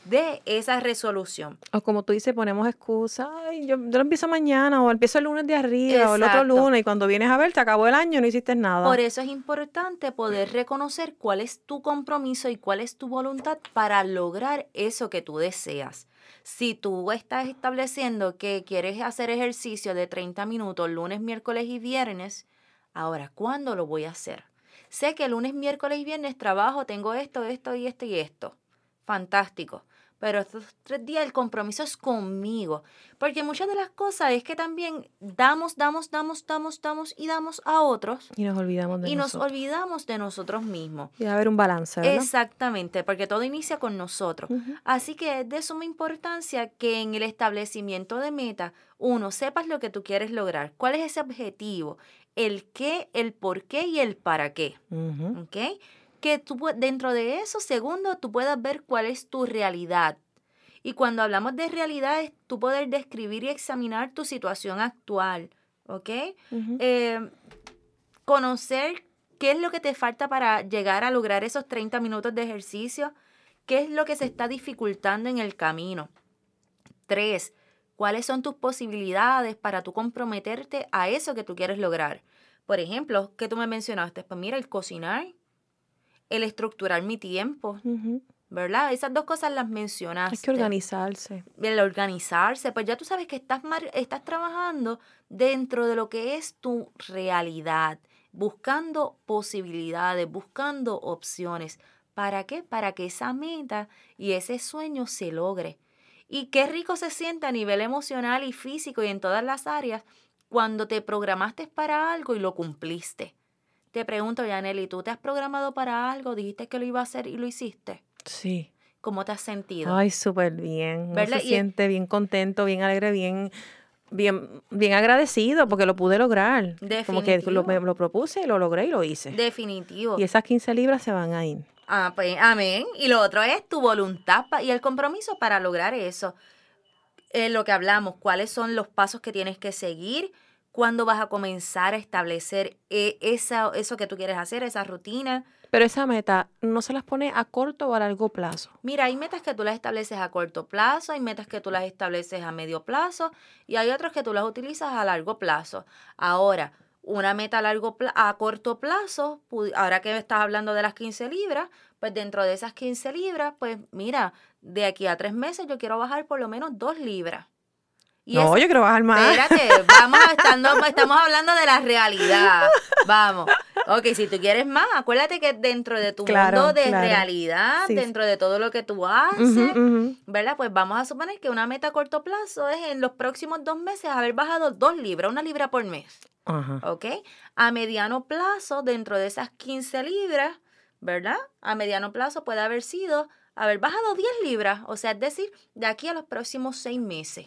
de esa resolución. O como tú dices, ponemos excusas. Ay, yo, yo lo empiezo mañana, o empiezo el lunes de arriba, o el otro lunes, y cuando vienes a ver, te acabó el año y no hiciste nada. Por eso es importante poder reconocer cuál es tu compromiso y cuál es tu voluntad para lograr eso que tú deseas. Si tú estás estableciendo que quieres hacer ejercicio de 30 minutos lunes, miércoles y viernes, ahora, ¿cuándo lo voy a hacer? Sé que lunes, miércoles y viernes trabajo, tengo esto, esto y esto y esto. Fantástico. Pero estos tres días el compromiso es conmigo. Porque muchas de las cosas es que también damos, damos, damos, damos, damos y damos a otros y nos olvidamos de y nos nosotros. olvidamos de nosotros mismos. Y debe haber un balance, ¿verdad? Exactamente, porque todo inicia con nosotros. Así que es de suma importancia que en el establecimiento de meta, uno, sepas lo que tú quieres lograr, cuál es ese objetivo, el qué, el por qué y el para qué. ¿Ok? Que tú dentro de eso, segundo, tú puedas ver cuál es tu realidad. Y cuando hablamos de realidad, es tú poder describir y examinar tu situación actual. ¿Ok? Eh, conocer qué es lo que te falta para llegar a lograr esos 30 minutos de ejercicio, qué es lo que se está dificultando en el camino. Tres, cuáles son tus posibilidades para tú comprometerte a eso que tú quieres lograr. Por ejemplo, que tú me mencionaste, pues mira, el cocinar, el estructurar mi tiempo, ¿verdad? Esas dos cosas las mencionaste. Hay que organizarse. El organizarse, pues ya tú sabes que estás, estás trabajando dentro de lo que es tu realidad, buscando posibilidades, buscando opciones. ¿Para qué? Para que esa meta y ese sueño se logre. Y qué rico se siente a nivel emocional y físico y en todas las áreas cuando te programaste para algo y lo cumpliste. Te pregunto, Yaneli, ¿tú te has programado para algo? Dijiste que lo iba a hacer y lo hiciste. Sí. ¿Cómo te has sentido? Ay, súper bien. se siente bien contento, bien alegre, bien, bien, bien agradecido porque lo pude lograr. Definitivo. Como que lo, me, lo propuse, lo logré y lo hice. Definitivo. Y esas 15 libras se van a ir. Ah, pues, amén. Y lo otro es tu voluntad y el compromiso para lograr eso. Eh, lo que hablamos, cuáles son los pasos que tienes que seguir, cuándo vas a comenzar a establecer eh, esa, eso que tú quieres hacer, esa rutina. Pero esa meta, ¿no se las pone a corto o a largo plazo? Mira, hay metas que tú las estableces a corto plazo, hay metas que tú las estableces a medio plazo y hay otras que tú las utilizas a largo plazo. Ahora, una meta a, largo a corto plazo, ahora que estás hablando de las 15 libras, pues dentro de esas 15 libras, pues mira, de aquí a tres meses yo quiero bajar por lo menos dos libras. No, yo quiero bajar más. Espérate, vamos estando, estamos hablando de la realidad. Vamos. Ok, si tú quieres más, acuérdate que dentro de tu mundo de realidad, dentro de todo lo que tú haces, ¿verdad? Pues vamos a suponer que una meta a corto plazo es en los próximos dos meses haber bajado dos libras, una libra por mes. ¿Ok? A mediano plazo, dentro de esas 15 libras, ¿verdad? A mediano plazo puede haber sido haber bajado 10 libras, o sea, es decir, de aquí a los próximos seis meses.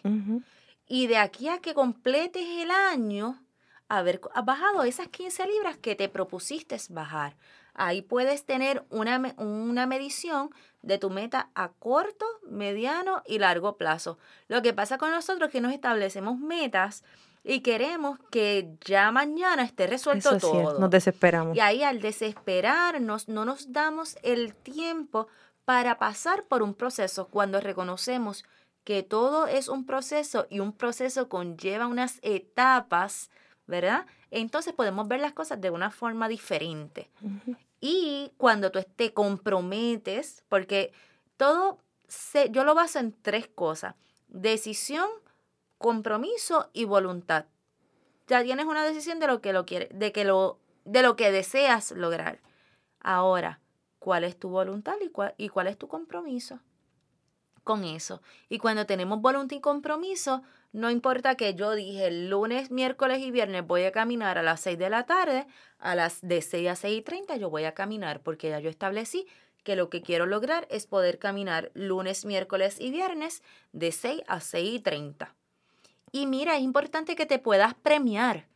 Y de aquí a que completes el año, haber bajado esas 15 libras que te propusiste bajar. Ahí puedes tener una, una medición de tu meta a corto, mediano y largo plazo. Lo que pasa con nosotros es que nos establecemos metas y queremos que ya mañana esté resuelto todo. nos desesperamos. Y ahí al desesperarnos no nos damos el tiempo para pasar por un proceso cuando reconocemos que todo es un proceso y un proceso conlleva unas etapas, ¿verdad? Entonces podemos ver las cosas de una forma diferente. Y cuando tú te comprometes, porque todo, se, yo lo baso en tres cosas, decisión, compromiso y voluntad. Ya tienes una decisión de lo que lo quiere, de que lo, de lo que deseas lograr. Ahora, ¿cuál es tu voluntad y cuál, y cuál es tu compromiso? Con eso. Y cuando tenemos voluntad y compromiso, no importa que yo dije el lunes, miércoles y viernes voy a caminar a las 6 de la tarde, a las de 6 a 6 y 30 yo voy a caminar porque ya yo establecí que lo que quiero lograr es poder caminar lunes, miércoles y viernes de 6 a 6 y 30. Y mira, es importante que te puedas premiar.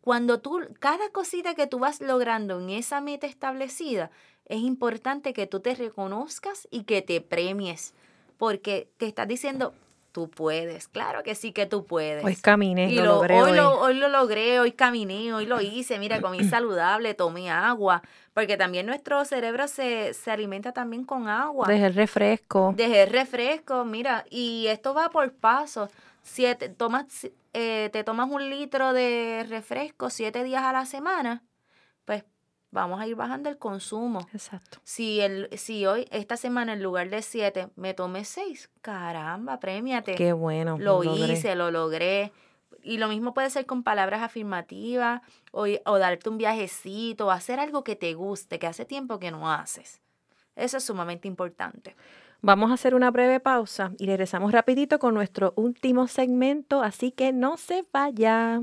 Cuando tú, cada cosita que tú vas logrando en esa meta establecida, es importante que tú te reconozcas y que te premies, porque te estás diciendo, tú puedes, claro que sí que tú puedes. Hoy caminé, lo, logré hoy, Lo, hoy lo logré, hoy caminé, hoy lo hice, mira, comí (clears throat) saludable, tomé agua, porque también nuestro cerebro se, se alimenta también con agua. Dejé el refresco. Dejé el refresco, mira, y esto va por pasos siete, tomas, eh, te tomas un litro de refresco siete días a la semana, pues vamos a ir bajando el consumo. Exacto. Si, el, si hoy, esta semana, en lugar de siete, me tomé seis, caramba, premiate. Qué bueno. Lo, hice, lo logré. Y lo mismo puede ser con palabras afirmativas o, o darte un viajecito, o hacer algo que te guste, que hace tiempo que no haces. Eso es sumamente importante. Vamos a hacer una breve pausa y regresamos rapidito con nuestro último segmento, así que no se vaya.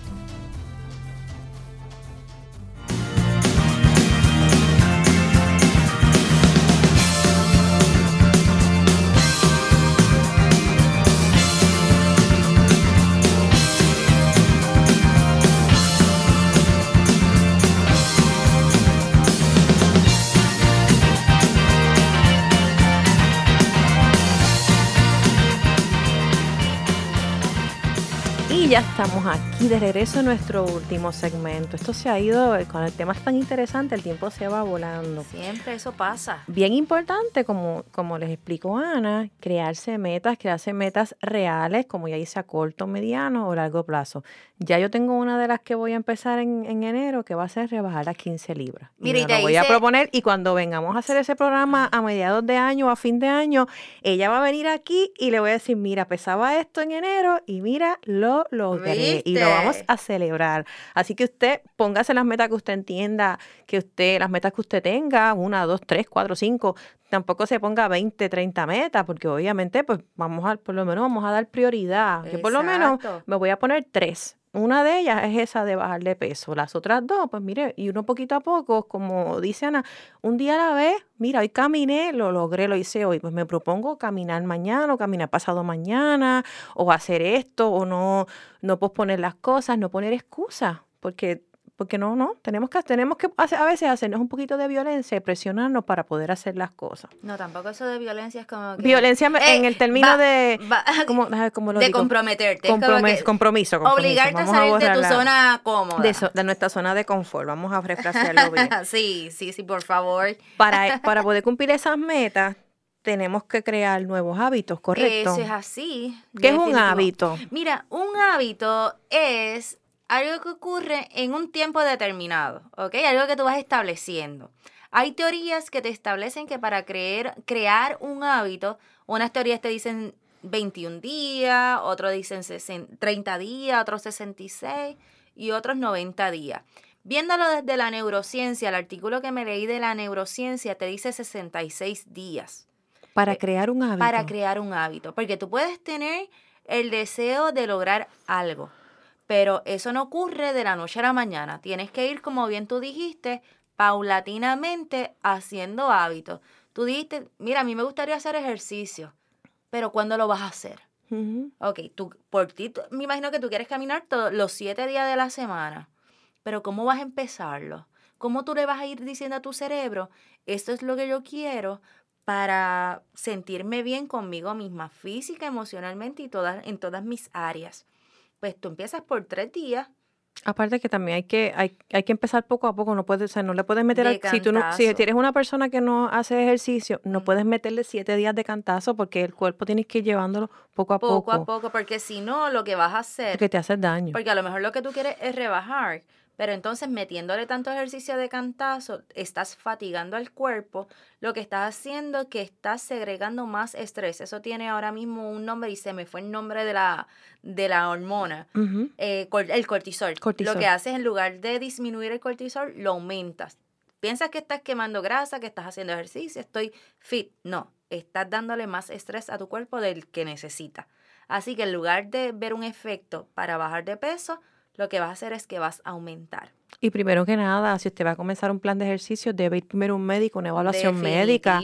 Ya estamos aquí de regreso a nuestro último segmento. Esto se ha ido, con el tema tan interesante, el tiempo se va volando. Siempre eso pasa. Bien importante, como, como les explicó Ana, crearse metas, crearse metas reales, como ya dice, a corto, mediano o largo plazo. Ya yo tengo una de las que voy a empezar en, enero, que va a ser rebajar a 15 libras. Mira, y, y lo voy a proponer y cuando vengamos a hacer ese programa a mediados de año o a fin de año, ella va a venir aquí y le voy a decir, mira, pesaba esto en enero y mira, lo logré y lo vamos a celebrar. Así que usted póngase las metas que usted entienda, que usted, las metas que usted tenga, una, dos, tres, cuatro, cinco, tampoco se ponga 20, 30 metas, porque obviamente, pues vamos a, por lo menos vamos a dar prioridad. Yo por lo menos me voy a poner tres una de ellas es esa de bajar de peso. Las otras dos, pues mire, y uno poquito a poco, como dice Ana, un día a la vez, mira, hoy caminé, lo logré, lo hice hoy, pues me propongo caminar mañana o caminar pasado mañana, o hacer esto, o no, no posponer las cosas, no poner excusas, porque porque no, no, tenemos que, tenemos que a veces hacernos un poquito de violencia y presionarnos para poder hacer las cosas. No, tampoco eso de violencia es como que... Violencia en el término de... como, lo de comprometerte. compromiso, compromiso, Obligarte a salir de tu zona cómoda. De, nuestra zona de confort. Vamos a refrasearlo bien. (laughs) sí, sí, sí, por favor. Para, (laughs) para poder cumplir esas metas, tenemos que crear nuevos hábitos, ¿correcto? Eso es así. ¿Qué es un hábito? Mira, un hábito es algo que ocurre en un tiempo determinado, ¿ok? Algo que tú vas estableciendo. Hay teorías que te establecen que para creer, crear un hábito, unas teorías te dicen 21 días, otros dicen 30 días, otros 66 y otros 90 días. Viéndolo desde la neurociencia, el artículo que me leí de la neurociencia te dice 66 días. Para eh, crear un hábito. Para crear un hábito, porque tú puedes tener el deseo de lograr algo, pero eso no ocurre de la noche a la mañana. Tienes que ir, como bien tú dijiste, paulatinamente haciendo hábitos. Tú dijiste, mira, a mí me gustaría hacer ejercicio, pero ¿cuándo lo vas a hacer? Ok, tú, por ti, me imagino que tú quieres caminar todos los siete días de la semana, pero ¿cómo vas a empezarlo? ¿Cómo tú le vas a ir diciendo a tu cerebro, esto es lo que yo quiero para sentirme bien conmigo misma, física, emocionalmente y todas, en todas mis áreas? Pues tú empiezas por tres días. Aparte que también hay que, hay, hay que empezar poco a poco, no puedes, o no le puedes meter, si tú no, si eres una persona que no hace ejercicio, no puedes meterle siete días de cantazo porque el cuerpo tienes que ir llevándolo poco a poco. Poco a poco, porque si no, lo que vas a hacer. Porque te hace daño. Porque a lo mejor lo que tú quieres es rebajar, pero entonces metiéndole tanto ejercicio de cantazo, estás fatigando al cuerpo, lo que estás haciendo es que estás segregando más estrés. Eso tiene ahora mismo un nombre y se me fue el nombre de la, de la hormona, eh, el cortisol. Lo que haces en lugar de disminuir el cortisol, lo aumentas. Piensas que estás quemando grasa, que estás haciendo ejercicio, estoy fit. No, estás dándole más estrés a tu cuerpo del que necesita. Así que en lugar de ver un efecto para bajar de peso, lo que vas a hacer es que vas a aumentar. Y primero que nada, si usted va a comenzar un plan de ejercicio, debe ir primero un médico, una evaluación médica,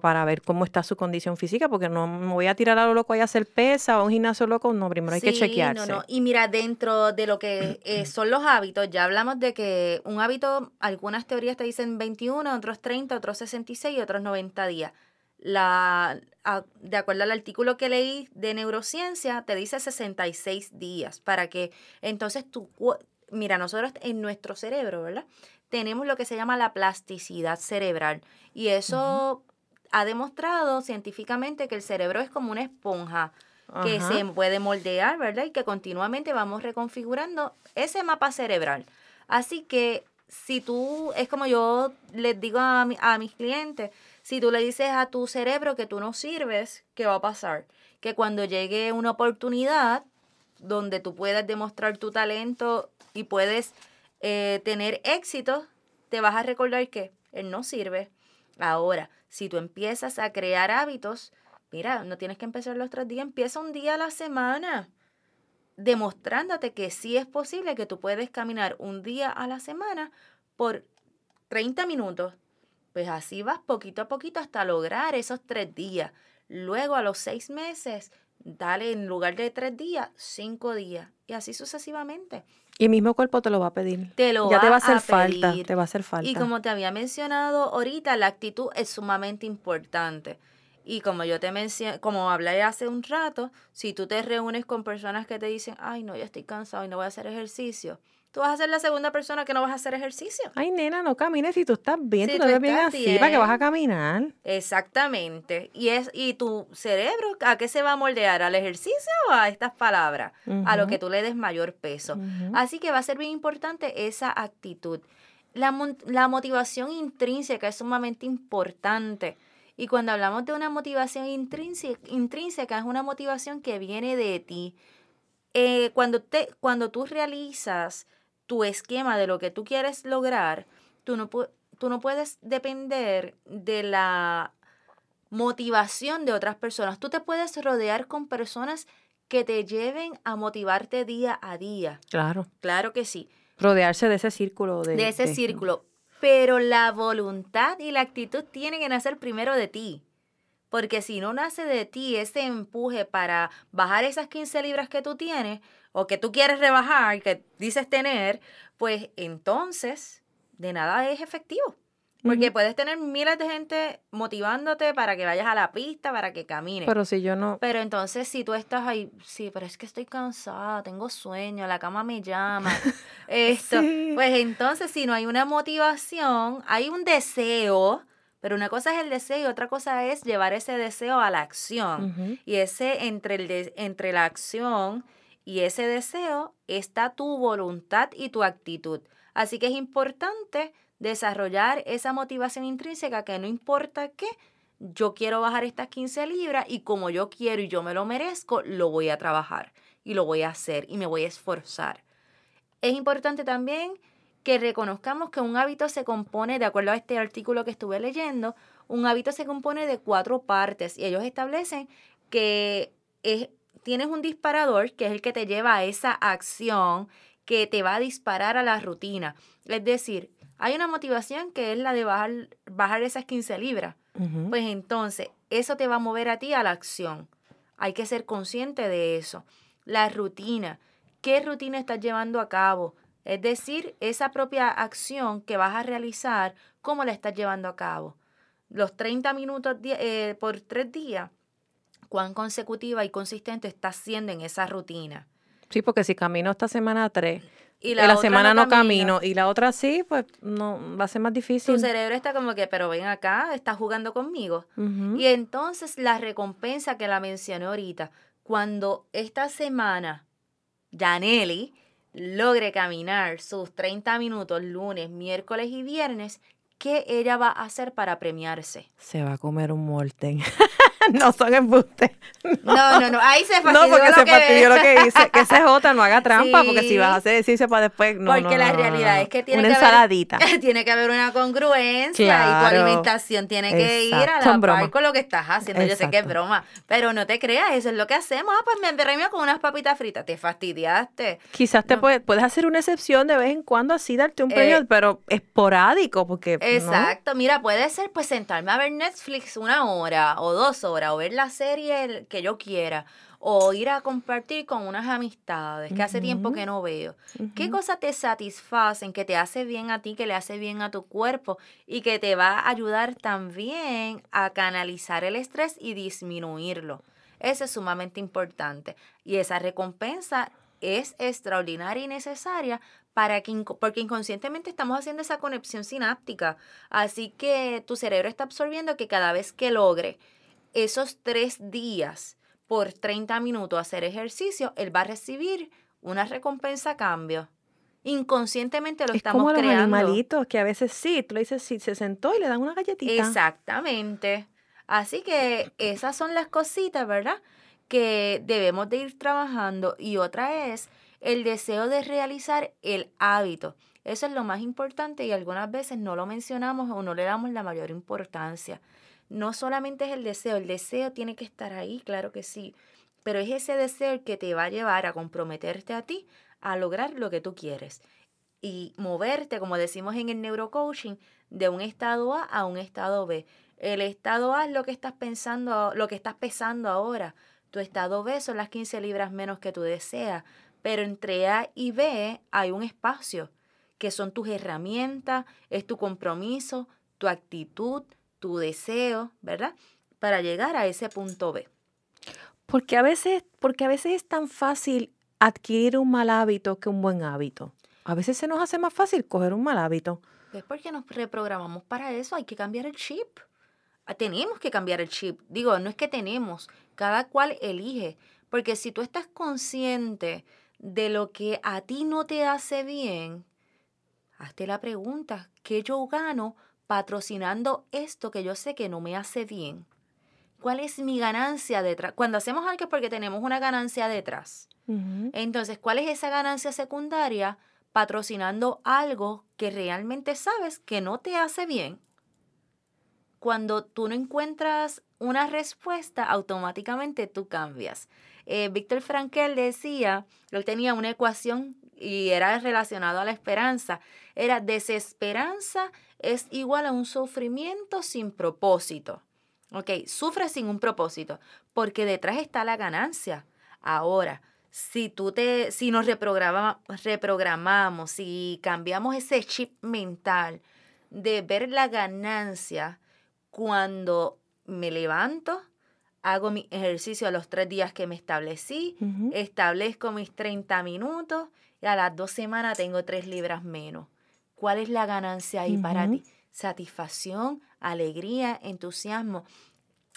para ver cómo está su condición física, porque no me voy a tirar a lo loco y a hacer pesa o a un gimnasio loco, no, primero hay que chequearse. No, no. Y mira, dentro de lo que (clears throat) eh, son los hábitos, ya hablamos de que un hábito, algunas teorías te dicen 21, otros 30, otros 66 y otros 90 días la, de acuerdo al artículo que leí de neurociencia, te dice 66 días para que entonces tú, mira, nosotros en nuestro cerebro, ¿verdad? Tenemos lo que se llama la plasticidad cerebral y eso ha demostrado científicamente que el cerebro es como una esponja que se puede moldear, ¿verdad? Y que continuamente vamos reconfigurando ese mapa cerebral. Así que si tú, es como yo les digo a, a mis clientes, si tú le dices a tu cerebro que tú no sirves, ¿qué va a pasar? Que cuando llegue una oportunidad donde tú puedas demostrar tu talento y puedes eh, tener éxito, te vas a recordar que él no sirve. Ahora, si tú empiezas a crear hábitos, mira, no tienes que empezar los tres días, empieza un día a la semana, demostrándote que sí es posible que tú puedes caminar un día a la semana por 30 minutos pues así vas poquito a poquito hasta lograr esos tres días. Luego a los seis meses, dale en lugar de tres días, cinco días. Y así sucesivamente. Y el mismo cuerpo te lo va a pedir. Te lo ya te va a hacer falta. Te va a hacer falta. Y como te había mencionado ahorita, la actitud es sumamente importante. Y como yo te mencioné, como hablé hace un rato, si tú te reúnes con personas que te dicen, ay, no, ya estoy cansado y no voy a hacer ejercicio, tú vas a ser la segunda persona que no vas a hacer ejercicio. Ay, nena, no camines si tú estás bien, Si tú no tú ves bien estás así, ¿para vas a caminar? Exactamente. Y es y tu cerebro, ¿a qué se va a moldear? ¿Al ejercicio o a estas palabras? A lo que tú le des mayor peso. Así que va a ser bien importante esa actitud. La, la motivación intrínseca es sumamente importante. Y cuando hablamos de una motivación intrínseca, intrínseca es una motivación que viene de ti. Eh, cuando, te, cuando tú realizas tu esquema de lo que tú quieres lograr, tú no, tú no puedes depender de la motivación de otras personas. Tú te puedes rodear con personas que te lleven a motivarte día a día. Claro. Claro que sí, Rodearse de ese círculo. De, de ese de- círculo. Pero la voluntad y la actitud tienen que nacer primero de ti. Porque si no nace de ti ese empuje para bajar esas 15 libras que tú tienes o que tú quieres rebajar, que dices tener, pues entonces de nada es efectivo. Porque puedes tener miles de gente motivándote para que vayas a la pista, para que camines. Pero si yo no... Pero entonces si tú estás ahí, sí, pero es que estoy cansada, tengo sueño, la cama me llama, (laughs) esto, Sí. pues entonces si no hay una motivación, hay un deseo, pero una cosa es el deseo y otra cosa es llevar ese deseo a la acción. Y ese entre, el de- entre la acción y ese deseo está tu voluntad y tu actitud. Así que es importante desarrollar esa motivación intrínseca que no importa qué, yo quiero bajar estas 15 libras y como yo quiero y yo me lo merezco, lo voy a trabajar y lo voy a hacer y me voy a esforzar. Es importante también que reconozcamos que un hábito se compone, de acuerdo a este artículo que estuve leyendo, un hábito se compone de cuatro partes y ellos establecen que es- tienes un disparador que es el que te lleva a esa acción que te va a disparar a la rutina. Es decir, hay una motivación que es la de bajar, bajar esas 15 libras. Pues entonces, eso te va a mover a ti a la acción. Hay que ser consciente de eso. La rutina. ¿Qué rutina estás llevando a cabo? Es decir, esa propia acción que vas a realizar, ¿cómo la estás llevando a cabo? Los 30 minutos eh, por tres días, ¿cuán consecutiva y consistente estás siendo en esa rutina? Sí, porque si camino esta semana tres Y la, otra semana no, camino y la otra sí, pues no va a ser más difícil. Tu cerebro está como que, pero ven acá, estás jugando conmigo. Y entonces la recompensa que la mencioné ahorita, cuando esta semana Janelli logre caminar sus 30 minutos lunes, miércoles y viernes, ¿qué ella va a hacer para premiarse? Se va a comer un molten. (laughs) no son embustes. (laughs) No, no, no, ahí se No, fastidió porque lo se que- fastidió lo que (laughs) dice. Que ese J no haga trampa, porque si vas a hacer ejercicio para después. No, Porque no, la no, no, realidad no. es que tiene Una que haber- ensaladita. tiene que haber una congruencia y Claro. tu alimentación tiene que ir a la son par con lo que estás haciendo. Yo sé que es broma, pero no te creas, eso es lo que hacemos. Ah, pues me premio con unas papitas fritas. Te fastidiaste. Quizás te No. puede- puedes hacer una excepción de vez en cuando, así darte un premio, Eh, pero esporádico, porque. ¿no? Exacto, mira, puede ser pues sentarme a ver Netflix una hora o dos horas o ver la serie que yo quiera o ir a compartir con unas amistades que hace tiempo que no veo. ¿Qué cosas te satisfacen, que te hace bien a ti, que le hace bien a tu cuerpo y que te va a ayudar también a canalizar el estrés y disminuirlo? Eso es sumamente importante. Y esa recompensa es extraordinaria y necesaria para que, porque inconscientemente estamos haciendo esa conexión sináptica. Así que tu cerebro está absorbiendo que cada vez que logre esos tres días por 30 minutos hacer ejercicio, él va a recibir una recompensa a cambio. Inconscientemente lo Es estamos como los creando. animalitos que a veces sí, tú le dices sí, se sentó y le dan una galletita. Exactamente. Así que esas son las cositas, ¿verdad? Que debemos de ir trabajando. Y otra es el deseo de realizar el hábito. Eso es lo más importante y algunas veces no lo mencionamos o no le damos la mayor importancia. No solamente es el deseo, el deseo tiene que estar ahí, claro que sí, pero es ese deseo el que te va a llevar a comprometerte a ti a lograr lo que tú quieres y moverte, como decimos en el neurocoaching, de un estado A a un estado B. El estado A es lo que estás pensando, lo que estás pesando ahora. Tu estado B son las 15 libras menos que tú deseas, pero entre A y B hay un espacio que son tus herramientas, es tu compromiso, tu actitud, tu deseo, ¿verdad? para llegar a ese punto B. Porque a veces, porque a veces es tan fácil adquirir un mal hábito que un buen hábito. A veces se nos hace más fácil coger un mal hábito. Es porque nos reprogramamos para eso, hay que cambiar el chip. Ah, tenemos que cambiar el chip. Digo, no es que tenemos, cada cual elige. Porque si tú estás consciente de lo que a ti no te hace bien, hazte la pregunta, ¿qué yo gano patrocinando esto que yo sé que no me hace bien? ¿Cuál es mi ganancia detrás? Cuando hacemos algo es porque tenemos una ganancia detrás. Entonces, ¿cuál es esa ganancia secundaria patrocinando algo que realmente sabes que no te hace bien? Cuando tú no encuentras una respuesta, automáticamente tú cambias. Eh, Víctor Frankel decía, él tenía una ecuación y era relacionado a la esperanza. Era desesperanza es igual a un sufrimiento sin propósito. Ok, sufre sin un propósito, porque detrás está la ganancia. Ahora, si tú te, si nos reprogramamos, si cambiamos ese chip mental de ver la ganancia cuando me levanto, hago mi ejercicio a los tres días que me establecí, establezco mis 30 minutos y a las dos semanas tengo tres libras menos. ¿Cuál es la ganancia ahí para ti? Satisfacción, alegría, entusiasmo.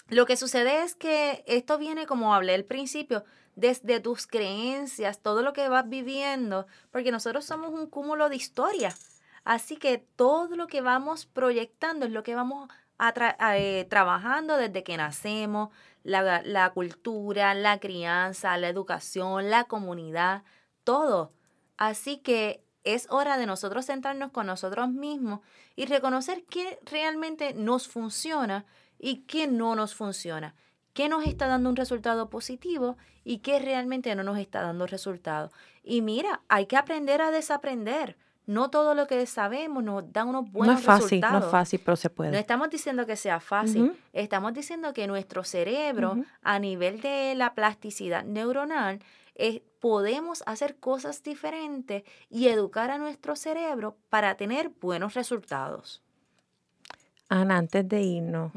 Lo que sucede es que esto viene, como hablé al principio, desde tus creencias, todo lo que vas viviendo, porque nosotros somos un cúmulo de historias. Así que todo lo que vamos proyectando es lo que vamos eh, trabajando desde que nacemos, la, la cultura, la crianza, la educación, la comunidad, todo. Así que es hora de nosotros centrarnos con nosotros mismos y reconocer qué realmente nos funciona y qué no nos funciona. Qué nos está dando un resultado positivo y qué realmente no nos está dando resultado. Y mira, hay que aprender a desaprender. No todo lo que sabemos nos da unos buenos resultados. No es fácil, no es fácil, pero se puede. No estamos diciendo que sea fácil. Estamos diciendo que nuestro cerebro, a nivel de la plasticidad neuronal, podemos hacer cosas diferentes y educar a nuestro cerebro para tener buenos resultados. Ana, antes de irnos,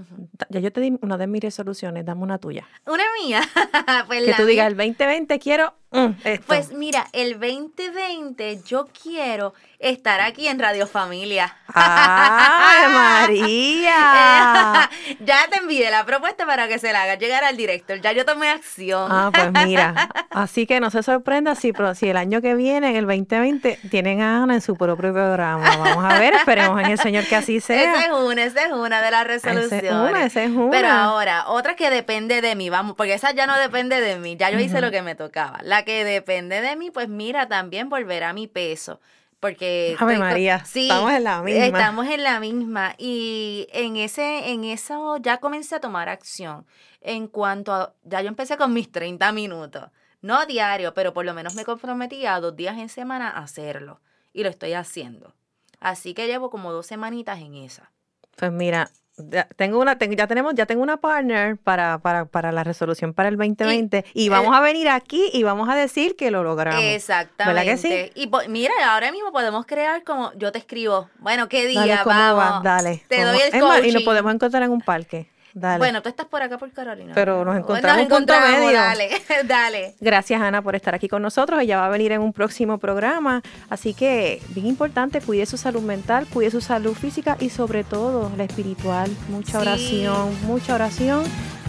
ya yo te di una de mis resoluciones, dame una tuya. ¿Una mía? (laughs) pues que tú digas, el 2020 quiero mm, Pues mira, el 2020 yo quiero estar aquí en Radio Familia. ¡Ay, (laughs) María! (laughs) ya te envié la propuesta para que se la haga llegar al director. Ya yo tomé acción. Ah, pues mira. (laughs) Así que no se sorprenda si, si el año que viene, en el 2020, tienen a Ana en su propio programa. Vamos a ver, esperemos en el Señor que así sea. Esa es una, esa es una de las resoluciones. Esa es una, esa es una. Pero ahora, otra que depende de mí, vamos, porque esa ya no depende de mí. Ya yo hice lo que me tocaba. La que depende de mí, pues mira, también volverá mi peso porque María, estamos en la misma. Estamos en la misma y en ese en eso ya comencé a tomar acción. En cuanto a ya yo empecé con mis 30 minutos, no diario, pero por lo menos me comprometía a dos días en semana a hacerlo y lo estoy haciendo. Así que llevo como dos semanitas en esa. Pues mira, ya tengo una, ya tenemos, ya tengo una partner para, para, para la resolución para el 2020 y, vamos a venir aquí y vamos a decir que lo logramos. Exactamente. ¿Verdad que sí? Y mira, ahora mismo podemos crear como yo te escribo, bueno, ¿qué día vamos? Dale. Te doy el coaching. y nos podemos encontrar en un parque. Bueno, tú estás por acá por Carolina. Pero nos encontramos, en punto medio. Dale, (laughs) dale. Gracias, Ana, por estar aquí con nosotros. Ella va a venir en un próximo programa. Así que, bien importante, cuide su salud mental, cuide su salud física y sobre todo la espiritual. Mucha oración, mucha oración.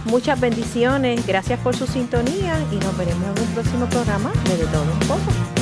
Muchas bendiciones. Gracias por su sintonía y nos veremos en un próximo programa de De Todo Un Poco.